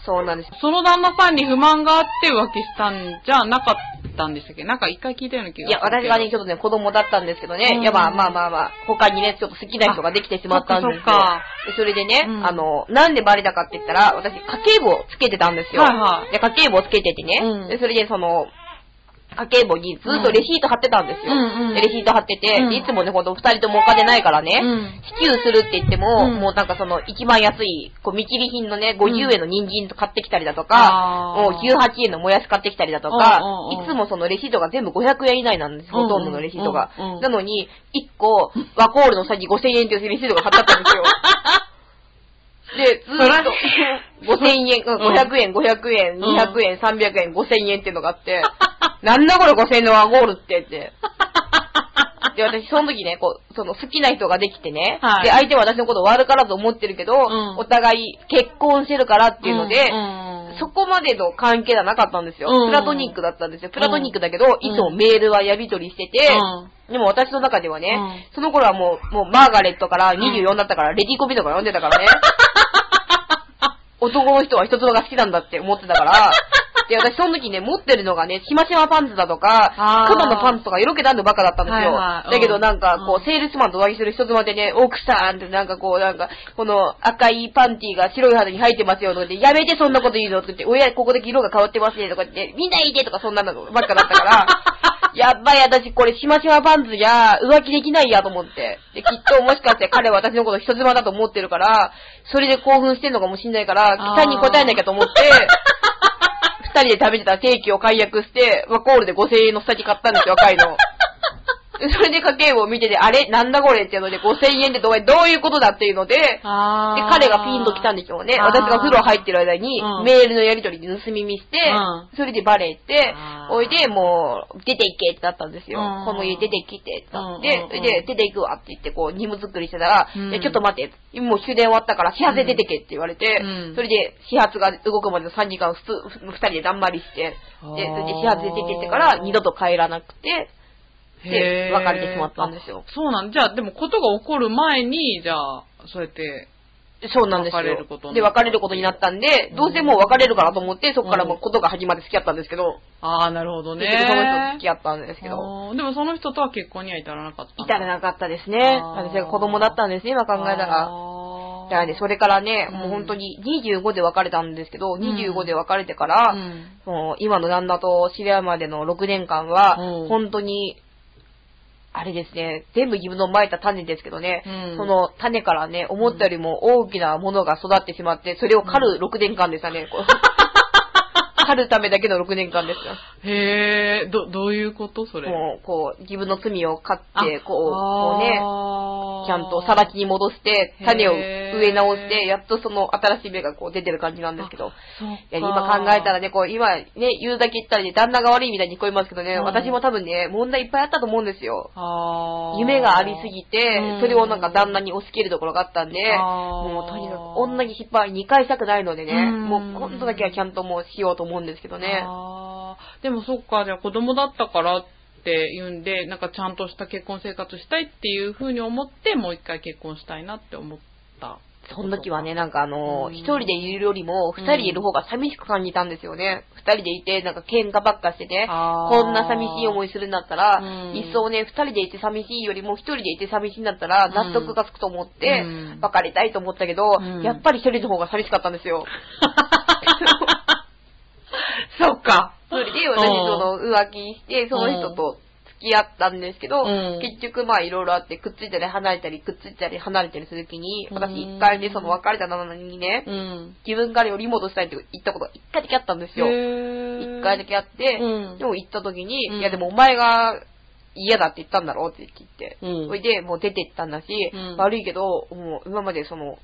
そうなんです。その旦那さんに不満があって浮気したんじゃなかったんでしたっけ？なんか一回聞いたような気がいや、私がね、ちょっとね、子供だったんですけどね、うん。いや、まあまあまあまあ、他にね、ちょっと好きな人ができてしまったんですよ。そっか。そそれでね、うん。あの、なんでバレたかって言ったら、私、家計簿をつけてたんですよ。はいはい。で、家計簿をつけててね、うん。で、それでその、家計簿にずっとレシート貼ってたんですよ。うんうん。でレシート貼ってて、うん。でいつもね、ほんと二人ともお金ないからね、うん。支給するって言っても、うん。もうなんかその、一番安い、こう、見切り品のね、50円の人参と買ってきたりだとか、もう18円のもやし買ってきたりだとかいつもそのレシートが全部500円以内なんです、ほとんどのレシートが。なのに、1個、ワコールの先5000円っていうレシートが貼ってあったんですよ。で、ずーっと、5000 円、うん500円、500円、うん。200円、300円、5000円っていうのがあって、なんだこれ5000円のワゴールってって。で、私、その時ね、こう、その好きな人ができてね、はい。で、相手は私のこと悪からず思ってるけど、ん。お互い結婚してるからっていうので、うんそこまでの関係ではなかったんですよ。うんプラトニックだったんですよ。プラトニックだけど、いつもメールはやり取りしてて、でも私の中ではね、うんその頃はもう、もうマーガレットから24だったから、レディコビとか読んでたからね。男の人は一つのが好きなんだって思ってたから、で、私その時ね、持ってるのがね、しましまパンツだとかクマのパンツとか色気なんでバカだったんですよ。はいはい。うんだけどなんか、こうん。う、セールスマンとお会いする人妻でね、奥さんってなんかこう、なんか、この赤いパンティが白い肌に入ってますよとか言って、やめてそんなこと言うのって言って、親、ここで色が変わってますねとか言って、見ないでとかそんなのばっかだったから、やっばい私これしましまパンツじゃ浮気できないやと思って。で、きっともしかして彼は私のこと人妻だと思ってるから、それで興奮してんのかもしんないから、期待に応えなきゃと思って、二人で食べてたケーキを解約して、ワコールで5000円の先買ったんですよ、赤いの。で それで家計簿を見てて、あれ？なんだこれ？っていうので、5000円でどうどういうことだっていうので、で、彼がピンと来たんでしょうね。私が風呂入ってる間にうん、メールのやり取りで盗み見してうん、それでバレておいで、もう、出て行けってなったんですよ。うん。この家出てきてってなってで、出て行くわって言って、こう、荷物作りしてたら、うん。ちょっと待って、もう終電終わったから始発で出てけって言われてうん、それで始発が動くまでの3時間、普通、二人でだんまりして、で、それで始発で出てってから、二度と帰らなくて、で、別れてしまったんですよ。そうなんじゃあ、でもことが起こる前に、じゃあ、そうやって、そうなんですよ。別れることにで、別れることになったんで、どうせもう別れるからと思って、そこからもうことが始まって付き合ったんですけど、ああ、なるほどね。その人と付き合ったんですけど、でもその人とは結婚には至らなかった。至らなかったですね。私が子供だったんですね、今考えたら。だからね、それからね、うん。もう本当に25で別れたんですけど、ん。25で別れてから、うん。その今の旦那と知り合うまでの6年間は、うん。本当に、あれですね、全部自分の蒔いた種ですけどね、うん。その種からね、思ったよりも大きなものが育ってしまって、それを狩る6年間でしたね。るためだけの6年間ですよ。へえ、ど、どういうこと？それ。もう、こう、自分の罪を狩あって、こう、こうね、ちゃんとさらきに戻して、種を植え直して、やっとその新しい芽がこう出てる感じなんですけど。そうか。いや、今考えたらね、こう、今ね、言うだけ言ったらね、旦那が悪いみたいに聞こえますけどね、うん。私も多分ね、問題いっぱいあったと思うんですよ。夢がありすぎてうん、それをなんか旦那に押し切るところがあったんで、もうとにかく女に引っ張り2回したくないのでね、うん。もう今度だけはちゃんともうしようと思うんですけどね。でもそっか、じゃあ子供だったからって言うんで、なんかちゃんとした結婚生活したいっていうふうに思って、もう一回結婚したいなって思った。その時はね、なんかあの、うん。一人でいるよりも、二人いる方が寂しく感じたんですよね。二人でいて、なんか喧嘩ばっかしてね、こんな寂しい思いするんだったら、うん。一層ね、二人でいて寂しいよりも、一人でいて寂しいんだったら、ん。納得がつくと思ってうん、別れたいと思ったけど、うん。やっぱり一人の方が寂しかったんですよ。そっか。それで私その浮気して、その人と付き合ったんですけど、うん。結局まあいろいろあって、くっついたり離れたり、くっついたり離れたりするときに、うん。私一回ね、その別れたなのにね、うん。自分からより戻したいって言ったことが一回だけあったんですよ。へ一回だけあって、うん。でも行った時に、うん。いやでもお前が嫌だって言ったんだろうって言って、うん。それでもう出て行ったんだし、うん。悪いけど、もう今までその、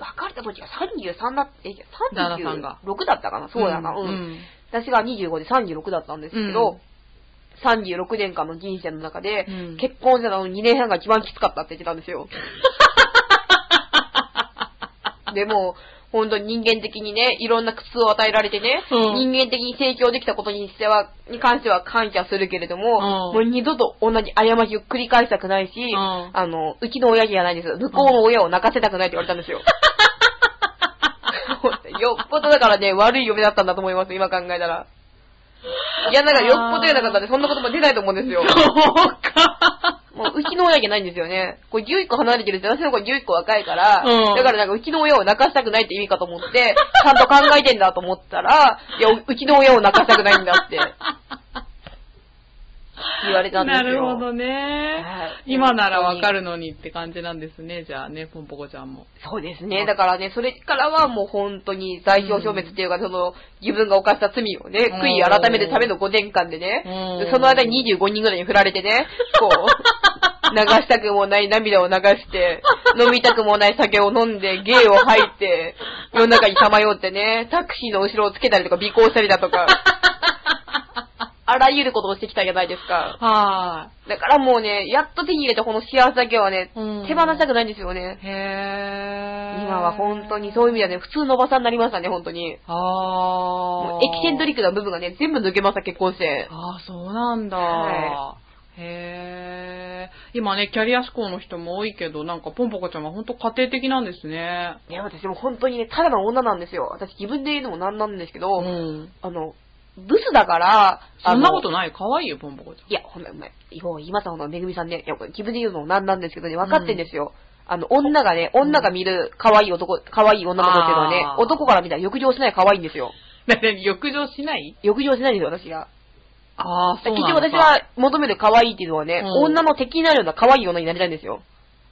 別れた時が33だえ旦那さんが36だったかな？そうだな、うん。うん。私が25で36だったんですけど、36年間の人生の中で、うん結婚したの2年半が一番きつかったって言ってたんですよ。でも、本当に人間的にね、いろんな苦痛を与えられてね、うん人間的に成長できたことにしては、に関しては感謝するけれども、うんもう二度と同じ過ちを繰り返したくないし、んあの、うちの親じゃないです。向こうの親を泣かせたくないって言われたんですよ。よっぽどだからね、悪い嫁だったんだと思います、今考えたら。いや、なんかよっぽど嫌なかったらそんなことも出ないと思うんですよ。そうか。もう、うちの親じゃないんですよね。これ11個離れてるって、私の子11個若いから、うんだからなんかうちの親を泣かしたくないって意味かと思って、ちゃんと考えてんだと思ったら、いや、うちの親を泣かしたくないん。だって、言われたんですよ。なるほどねはい。今ならわかるのにって感じなんですね、じゃあね、ポンポコちゃんも。そうですね。だからね、それからはもう本当に代表消滅っていうか、その、自分が犯した罪をね、うん悔い改めるための5年間でね、うんその間に25人ぐらいに振られてね、こう、流したくもない涙を流して、飲みたくもない酒を飲んで、芸を吐いて、世の中にさまよってね、タクシーの後ろをつけたりとか、尾行したりだとか、あらゆることをしてきたじゃないですか。はだからもうね、やっと手に入れたこの幸せだけはね、うん手放したくないんですよね。い。へー。今は本当にそういう意味ではね、普通のおばさんになりましたね、本当に。あー。エキセントリックな部分がね、全部抜けました、結婚して。ああ、そうなんだ。はへえ。今ね、キャリア志向の人も多いけど、なんかポンポコちゃんは本当家庭的なんですね。いや、私も本当にね、ただの女なんですよ。私自分で言うのもなんなんですけど、うん。あの、ブスだから、そんなことない。可愛いよ、ポンポコちゃん。いや、ほんま、ほんま、もう今さほどめぐみさんね、いや、これ自分で言うのもなんなんですけどね、分かってんですよ。あの、女がね、女が見る可愛い男、可愛い女の子っていうのはね男から見たら欲情しない可愛いんですよ。浴場しない？欲情しないんですよ、私が。ああ、そう結局私は求める可愛いっていうのはね、うん女の敵になるような可愛い女になりたいんですよ。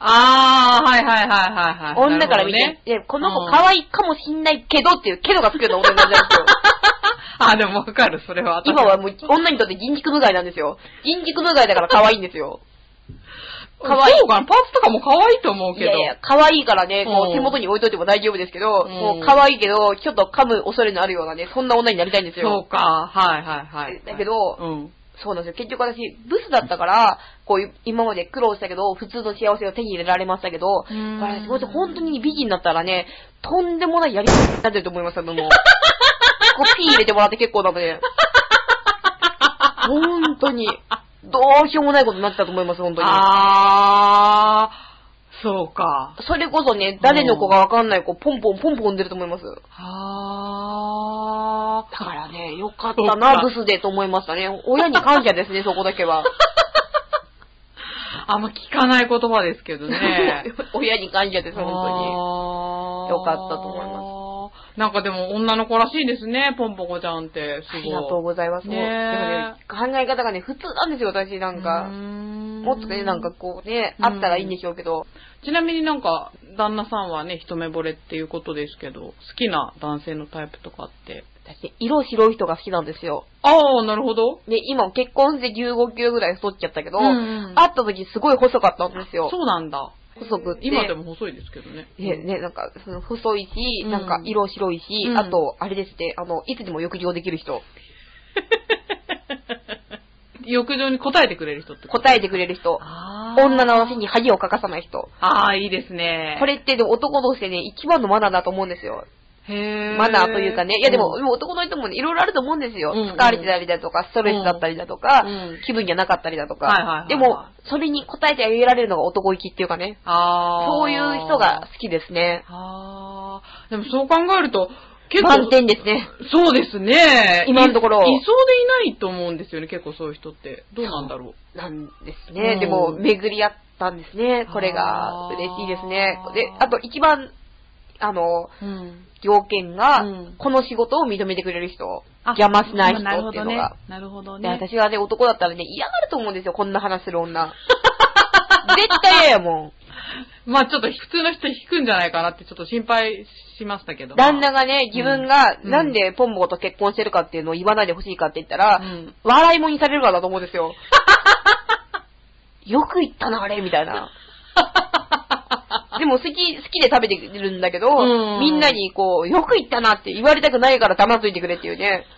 ああ、はいはいはいはいはい。女から見て、ねでこの子うん可愛いかもしんないけどっていう、けどがつくような女になりたいんですよ。あ、でもわかる、それは私。今はもう女にとって人畜無害なんですよ。人畜無害だから可愛いんですよ。可愛いそうかな、パーツとかも可愛いと思うけど。いやいや、可愛いからね、こう手元に置いといても大丈夫ですけど、うんもう可愛いけど、ちょっと噛む恐れのあるようなね、そんな女になりたいんですよ。そうか、はいはいはい。だけどうん。そうなんですよ。結局私、ブスだったから、こういう、今まで苦労したけど、普通の幸せを手に入れられましたけど、うん私、もし本当に美人だったらね、とんでもないやり方になってると思いますよ、もう。こう、ピー入れてもらって結構なので。本当に、どうしようもないことになってたと思います、本当に。あー、そうか。それこそね、誰の子がわかんない子、ポンポンポンポン出ると思います。あー。だからね、よかったな、かブスでと思いましたね。親に感謝ですね、そこだけは。あんま聞かない言葉ですけどね。親に感謝です、本当に。当よかったと思いますなんかでも女の子らしいですね、ポンポコちゃんって。すごい。ありがとうございます。ねでもね、考え方がね、普通なんですよ、私なんか。もっとね、なんかこうね、うんあったらいいんでしょうけど。ちなみになんか、旦那さんはね、一目惚れっていうことですけど、好きな男性のタイプとかって？私ね、色白い人が好きなんですよ。ああ、なるほど。で、今結婚して15キロぐらい太っちゃったけど、うんうん会った時すごい細かったんですよ。そうなんだ。細くって。今でも細いですけどね。ね、ね、なんか、その細いし、うんなんか色白いし、うんあと、あれですね、あの、いつでも浴場できる人、浴場に答えてくれる人って答えてくれる人、女の足に恥をかかさない人。ああ、いいですね。これってでも男としてね、一番のマナーだと思うんですよ。マナーというかね。いやでも、うん男の人もね、いろいろあると思うんですよ。うんうん疲れてたりだとか、ストレスだったりだとか、うん気分じゃなかったりだとか。はいはいはいはいでも、それに答えてあげられるのが男行きっていうかね。ああ。そういう人が好きですね。でもそう考えると、結構。満点ですね。そうですね。今のところいいそうでいないと思うんですよね、結構そういう人って。どうなんだろう。なんですね。うんでも、巡り合ったんですね。これが嬉しいですね。で、あと一番、あの、うん。条件が、うんこの仕事を認めてくれる人。邪魔しない人っていうのが。なるほどね。でなるほどね。私はね、男だったらね、嫌がると思うんですよ、こんな話する女。絶対嫌やもん。まあちょっと普通の人引くんじゃないかなってちょっと心配しましたけど。旦那がね、自分がうんなんでポンポコと結婚してるかっていうのを言わないでほしいかって言ったら、うん笑い物にされるからだと思うんですよ。よく言ったな、あれ、みたいな。でも好き、好きで食べてるんだけど、うんみんなにこう、よく言ったなって言われたくないから黙っといてくれっていうね。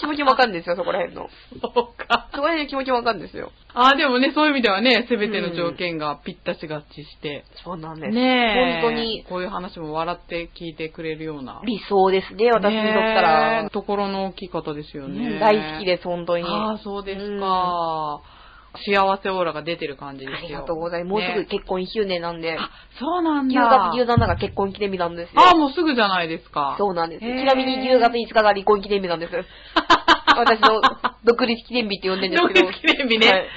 気持ちもわかるんですよ、そこら辺の。そうか。そこら辺の気持ちもわかるんですよ。ああ、でもね、そういう意味ではね、すべての条件がぴったし合致して。そうなんです。ねえ。本当にこういう話も笑って聞いてくれるような。理想ですね、私にとったらねえ。ところの大きい方ですよね。大好きです、本当に。ああ、そうですか。幸せオーラが出てる感じですよ。ありがとうございます。もうすぐね結婚1周年なんで、あ、そうなん10だ。月17が結婚記念日なんですよ。ああ、もうすぐじゃないですか。そうなんです。ちなみに10月5日が離婚記念日なんです。私の独立記念日って呼んでるんですけど。独立記念日ねはい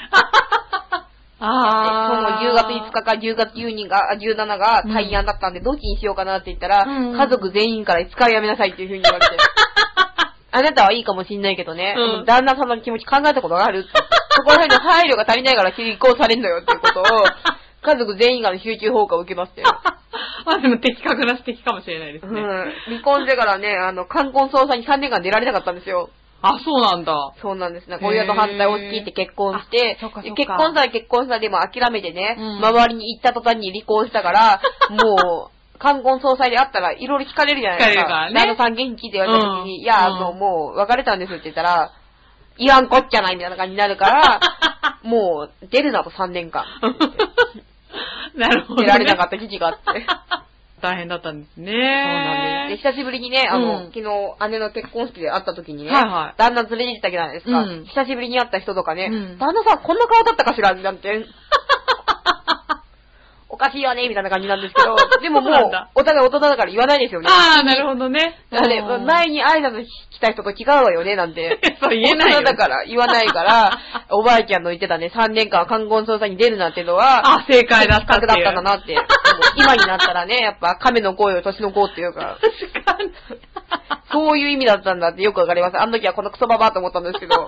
そああ。の10月5日か10月12が、あ17が対案だったんで、どっちにしようかなって言ったら、うん家族全員から5日はやめなさいっていうふうに言われて。あなたはいいかもしんないけどね、うん旦那様の気持ち考えたことがあるってそこら辺の配慮が足りないから結婚されんのよっていうことを、家族全員から集中放火を受けましたよ。まあでも的確な指摘かもしれないですね。うん。離婚してからね、あの、冠婚葬祭に3年間出られなかったんですよ。あ、そうなんだ。そうなんです。なんか親の反対を押し切って結婚して結婚したら結婚したでも諦めてね、うん周りに行った途端に離婚したから、もう、冠婚葬祭で会ったらいろいろ聞かれるじゃないですか。聞かれるからね旦那さん元気って言われた時に、うんいや、あの、うんもう別れたんですって言ったら、言わんこっちゃないみたいな感じになるから、もう出るなと3年間。なるほど、ね。出られなかった時期があって。大変だったんですね。そうなんです。で、久しぶりにね、あの、うん昨日姉の結婚式で会った時にね、はいはい旦那連れて行ったじゃないですか。うん久しぶりに会った人とかね、うん旦那さんこんな顔だったかしらなんて。おかしいよねみたいな感じなんですけど、でももうお互い大人だから言わないですよね。ああ、なるほどね。だねうん前に挨拶来た人と違うわよね、なんて。そう言えないよ大人だから言わないから、おばあちゃんの言ってたね、3年間冠婚葬祭に出るなんてのは、あ、正解だったっていう。企画だったんだなって。今になったらね、やっぱ亀の声を年の子っていうか、確かに。そういう意味だったんだってよくわかります。あの時はこのクソババアと思ったんですけど。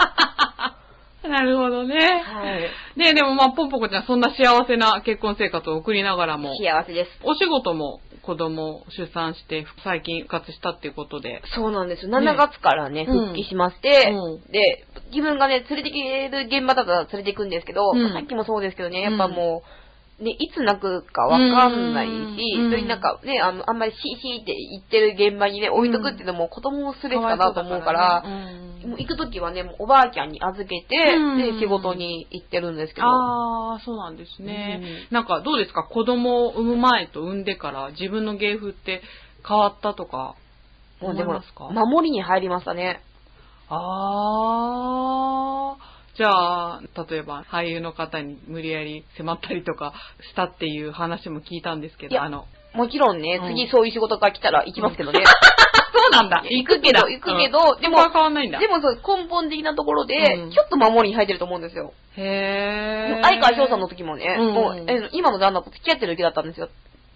なるほどね。はい。ねでもまあ、ポンポコちゃんそんな幸せな結婚生活を送りながらも、幸せです。お仕事も子供を出産して、最近復活したっていうことで。そうなんですよ。7月からね、うん復帰しまして、うん。で、自分がね、連れてける現場だったら連れて行くんですけど、うん。さっきもそうですけどね、やっぱもう、ね、いつ泣くかわかんないし、うん。それになんかね、あの、あんまりシーシーって言ってる現場にね、置いとくっていうのも子供ストレスかなと思うから、うんもう行くときはね、もうおばあちゃんに預けて、うんで、仕事に行ってるんですけど、ああ、そうなんですね。なんかどうですか？子供を産む前と産んでから自分の芸風って変わったとか思いますか、守りに入りましたね。ああ。じゃあ、例えば俳優の方に無理やり迫ったりとかしたっていう話も聞いたんですけど、あの、もちろんね、うん次そういう仕事が来たら行きますけどね。そうなんだ。行くけど、行くけど、でも、でも変わんないんだ。でもそう根本的なところで、うんちょっと守りに入ってると思うんですよ。へー。相川翔さんの時もね、うんもう、え今の旦那と付き合ってる時だったんですよ。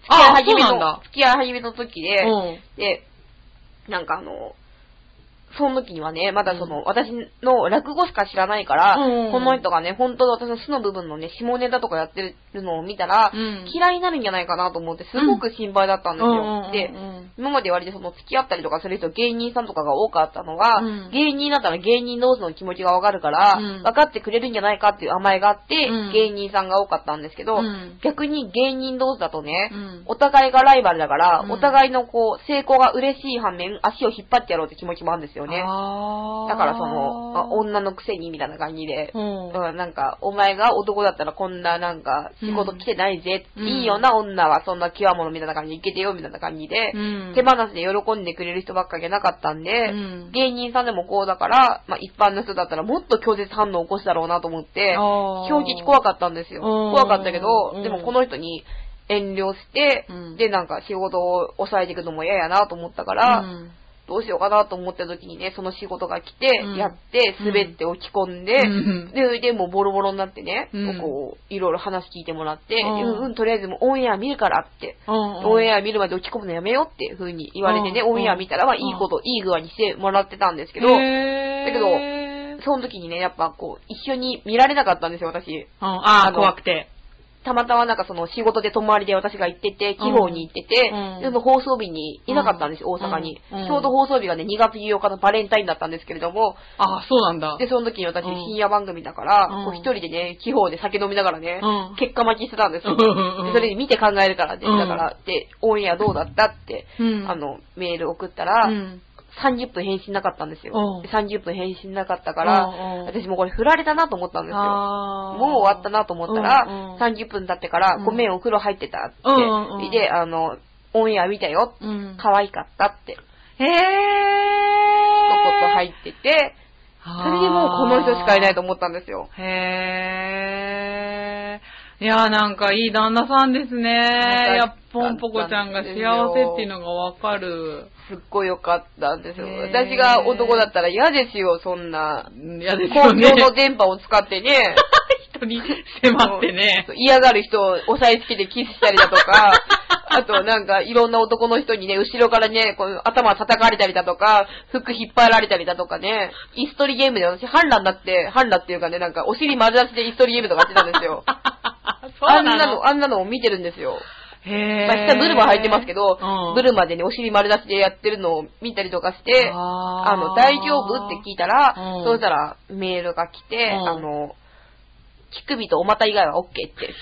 付あき合い始めの付き合い始めの時で、うん。で、なんかあの、その時にはね、まだその、私の落語しか知らないから、うん。この人がね、本当の私の素の部分のね、下ネタとかやってるのを見たら、うん。嫌いになるんじゃないかなと思って、すごく心配だったんですよ。で今まで割とその付き合ったりとかする人、芸人さんとかが多かったのが、うん。芸人だったら芸人同士の気持ちがわかるから、うん。分かってくれるんじゃないかっていう甘えがあって、うん。芸人さんが多かったんですけど、うん。逆に芸人同士だとね、うん。お互いがライバルだから、うん。お互いのこう、成功が嬉しい反面、足を引っ張ってやろうって気持ちもあるんですよね。あー。だからその、あ女のくせにみたいな感じで、うん。うん、なんか、お前が男だったらこんななんか、仕事来てないぜ、うん。いいよな女はそんな極物みたいな感じでいけてよみたいな感じで、うん。手放しで喜んでくれる人ばっかりじゃなかったんで、うん。芸人さんでもこうだから、まあ一般の人だったらもっと拒絶反応を起こすだろうなと思って、正直怖かったんですよ。うん。怖かったけうど、ん。でもこの人に遠慮して、うん。でなんか仕事を抑えていくのも嫌やなと思ったから、うんどうしようかなと思った時にね、その仕事が来て、うん。やって、滑って落ち込んで、うん。で、で、もうボロボロになってね、うん。こう、いろいろ話聞いてもらって、うん。とりあえずもうオンエア見るからって、うん。オンエア見るまで落ち込むのやめようっていう風に言われてね、うん。オンエア見たら、まあ、いいこと、いい具合にしてもらってたんですけど、だけどその時にね、やっぱこう、一緒に見られなかったんですよ、私。うん、ああ、怖くて。たまたまなんかその仕事で泊まりで私が行ってて、地方に行ってて、うん。でその放送日にいなかったんですよ、大阪に。うん。ちょうど放送日がね、2月8日のバレンタインだったんですけれども、ああ、そうなんだ。で、その時に私、うん。深夜番組だから、うん。こう一人でね、地方で酒飲みながらね、うん。結果待ちしてたんですよ。うんうんうんでそれで見て考えるからね、うんだから、で、オンエアどうだったって、うん。あの、メール送ったら、うん30分返信なかったんですよ。うんで30分返信なかったから、私もうこれ振られたなと思ったんですよ。もう終わったなと思ったら、うんうん30分経ってから、うんごめん、お風呂入ってたって、で、あの、オンエア見たよ、うん。可愛かったって、へ一言入ってて、ー。それでもうこの人しかいないと思ったんですよ。へー。いやーなんかいい旦那さんですね。やっぽんぽこちゃんが幸せっていうのがわかる。すっごい良かったんですよ。私が男だったら嫌ですよ、そんな。嫌です公よね。共の電波を使ってね。人に迫ってね。嫌がる人を押さえつけてキスしたりだとか、あとなんかいろんな男の人にね、後ろからね、こう頭叩かれたりだとか、服引っ張られたりだとかね、イストリゲームで私、反乱だって、反乱っていうかね、なんかお尻丸出しでイストリゲームとかやってたんですよ。あんなの、あんなのを見てるんですよ。へー。まあ、下ブルマ履いてますけど、うんブルマでね、お尻丸出しでやってるのを見たりとかして、あの、大丈夫って聞いたら、うんそうしたらメールが来て、うんあの、乳首とお股以外は OK って。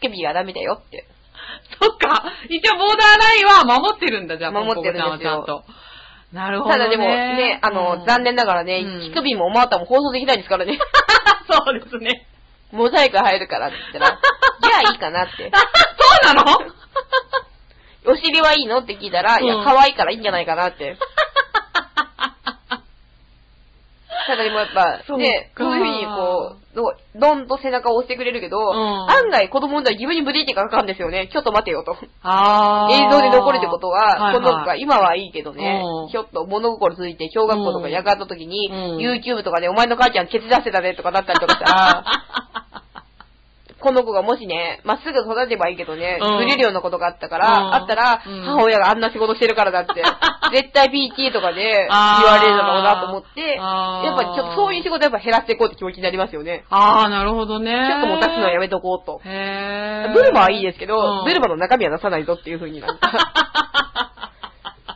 乳首がダメだよって。そっか。一応ボーダーラインは守ってるんだ、じゃあ、守ってるんですよ。なるほど、ね。ただでもね、あの、残念ながらね、うん乳首もお股も放送できないんですからね。そうですね。モザイク入るからって言ったら、じゃあいいかなって。そうなの？お尻はいいの？って聞いたら、いや、うん可愛いからいいんじゃないかなって。ただでもやっぱ、そうね、そういうふうにこう、どどんと背中を押してくれるけど、ん案外子供の時は自分にブレーキがかかるんですよね。ちょっと待てよと。あ映像で残るってことは、はいこの子が今はいいけどね、ちょっと物心ついて小学校とかやがった時に、うん YouTube とかでお前の母ちゃんケツ出せたねとかだったりとかさ、この子がもしね、まっすぐ育てばいいけどね、うんブレるようなことがあったから、うんあったら、うん母親があんな仕事してるからだって、絶対 PT とかで言われるだろうなと思って、やっぱちょっとそういう仕事やっぱ減らしていこうって気持ちになりますよね。あー、なるほどね。ちょっともう出すのはやめとこうと。へー。ブルマはいいですけど、うんブルマの中身は出さないぞっていう風になんか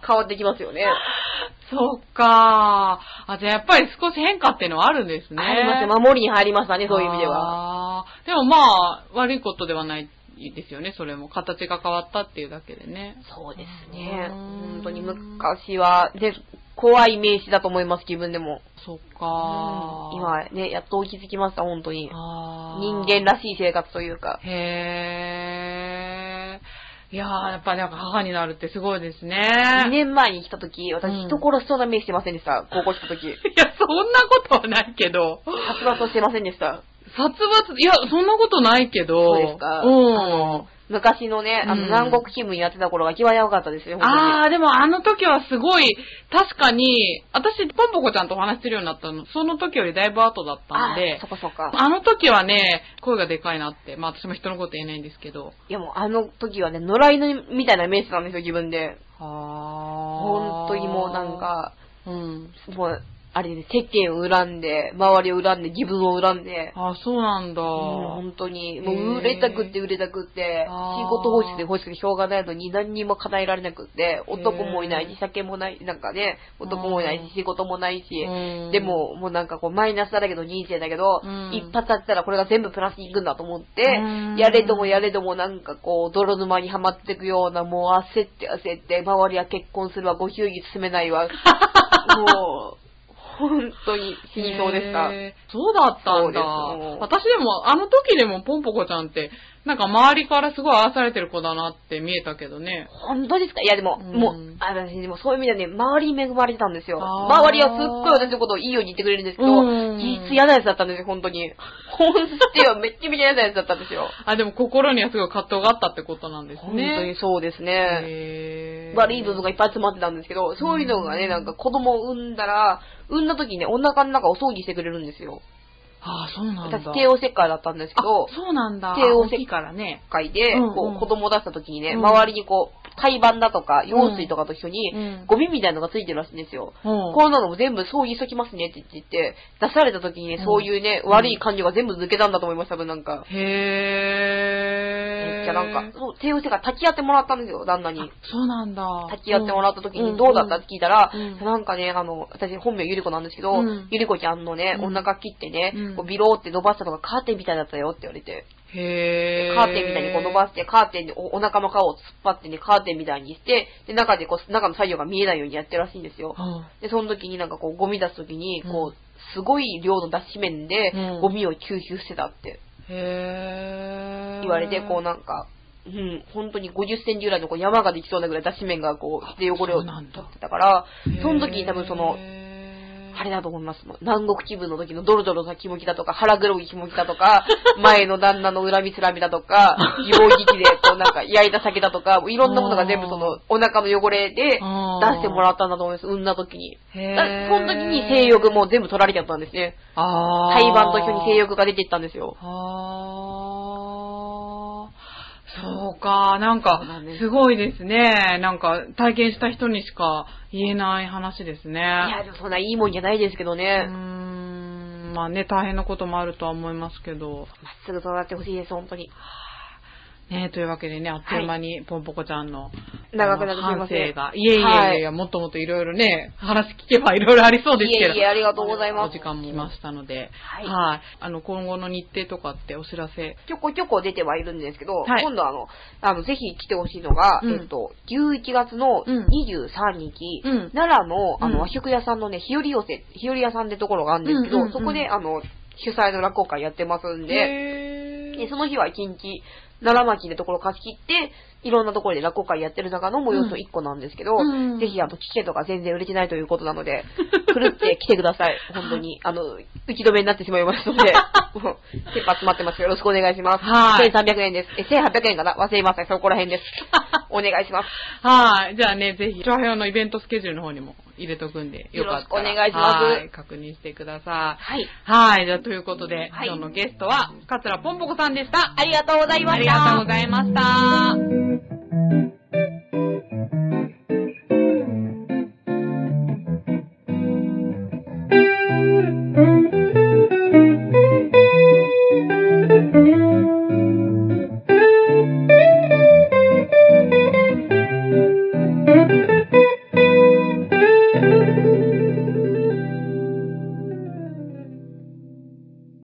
変わってきますよね。そっかー。あ、じゃあやっぱり少し変化っていうのはあるんですね。ありますよ。守りに入りましたね、そういう意味では。でもまあ、悪いことではないですよね、それも。形が変わったっていうだけでね。そうですね。うん本当に昔は、で、怖い名詞だと思います、自分でも。そっかー。今ね、やっと気づきました、本当に。人間らしい生活というか。へー。いやー、やっぱなんか母になるってすごいですね。2年前に来た時、私、うん人殺しそうな目してませんでした、高校来た時。いや、そんなことはないけど。殺伐としてませんでした。殺伐、いや、そんなことないけど。そうですか。うん。昔のね、あの、うん南国気分やってた頃が一番やばかったですよ。あー、でもあの時はすごい、確かに、私、ポンポコちゃんとお話しするようになったの、その時よりだいぶ後だったんであ、そっかそっか。あの時はね、声がでかいなって、まあ私も人のこと言えないんですけど。いやもうあの時はね、野良犬みたいなイメージなんですよ、自分で。は本当にもうなん、か、うん。もう、あれね、世間を恨んで、周りを恨んで、自分を恨んで、あ、そうなんだ。もう本当に、もう売れたくって売れたくって、仕事欲しくて欲しくてしょうがないのに何にも叶えられなくって、男もいないし、酒もない、なんかね、男もいないうん。し、仕事もないし、うん。でも、もうなんかこう、マイナスだらけど人生だけど、うん。一発当てたらこれが全部プラスにいくんだと思ってうん、やれどもやれどもなんかこう、泥沼にはまっていくような、もう焦って焦って、周りは結婚するわ、ご祝儀進めないわ、もう、本当に死にそうでした。そうだったんだ。私でも、あの時でもポンポコちゃんって、なんか周りからすごい愛されてる子だなって見えたけどね。本当ですか？いやでも、うんもう、あ私でもそういう意味ではね、周りに恵まれてたんですよ。周りはすっごい私のことをいいように言ってくれるんですけど、うん実質嫌なやつだったんですよ、本当に。本質はめっちゃめちゃ嫌なやつだったんですよ。あ、でも心にはすごい葛藤があったってことなんです本当にね。そうですね。悪い部分がいっぱい詰まってたんですけど、そういうのがね、なんか子供を産んだら、産んだ時にね、お腹の中をお掃除してくれるんですよ。あそうなんだ。私、帝王切開だったんですけどあ、そうなんだ。帝王大きいからね。会で、こう、子供を出した時にね、うん周りにこう、胎盤だとか、羊水とかと一緒に、うん。ゴミみたいなのがついてるらしいんですよ。うん。こんなのも全部掃除しときますねって言って、出された時にね、うん。そういうね、悪い感情が全部抜けたんだと思いました、なんか。へー。めっちゃなんか、そう、帝王切開立ち会ってもらったんですよ、旦那に。そうなんだ。立ち会ってもらった時うん。にどうだったって聞いたら、うん。なんかね、あの、私本名ゆり子なんですけど、うん。ゆり子ちゃんのね、うん。お腹切ってね、うん。こうビローって伸ばしたのがカーテンみたいだったよって言われて、へー。カーテンみたいにこう伸ばして、カーテンにおお腹の皮を突っ張ってね、カーテンみたいにして、で、中でこう、中の作業が見えないようにやってるらしいんですよ。うんで、その時になんかこう、ゴミ出す時に、こうすごい量の脱脂面でうん、ゴミを吸収してたってへー。言われて、こうなんか、うん、本当に50センチぐらいのこう山ができそうなぐらい脱脂面がこう、で汚れを取ってたからその時に多分その、あれだと思います。南国気分の時のドロドロした気持ちだとか、腹黒い気持ちだとか、前の旦那の恨みつらみだとか、自暴自棄で、こうなんか焼いた酒だとか、いろんなものが全部その、お腹の汚れで出してもらったんだと思います。産んだ時に。その時に性欲も全部取られちゃったんですね。あー胎盤と一緒に性欲が出ていったんですよ。あーそうか、なんかすすごいですね。なんか、体験した人にしか言えない話ですね。いや、でもそんないいもんじゃないですけどうーね。ん、まあね、大変なこともあるとは思いますけど。まっすぐ育ってほしいです、本当に。ねというわけでね、あっという間に、ポンポコちゃんの、長くなってすいません反省が。いえいえいえはいもっともっといろいろね、話聞けばいろいろありそうですけど。いえいえありがとうございますお時間も来ましたので。はいはい。あの、今後の日程とかってお知らせ。ちょこちょこ出てはいるんですけど、はい今度あの、あの、ぜひ来てほしいのが、うんえっと、11月のうん23日、うん奈良の、あうんの、和食屋さんのね、日和寄せ、日和屋さんってところがあるんですけど、そこで、あの、主催の落語会やってますんで、へでその日は一日、奈良町でところ貸し切って、いろんなところで落語会やってる中の催しの一個なんですけど、うんぜひあの、チケットが全然売れてないということなので、狂って来てください。本当に。あの、打ち止めになってしまいますので、もう切羽詰まってます。よろしくお願いします。はい1300円です。え、1800円かな？忘れません。そこら辺です。お願いします。はい。じゃあね、ぜひ、長編のイベントスケジュールの方にも入れとくんで、よかったら。お願いします。はい、確認してください。はい。はい、じゃあということで、はい、今日のゲストは、桂ぽんぽこさんでした。ありがとうございました。ありがとうございました。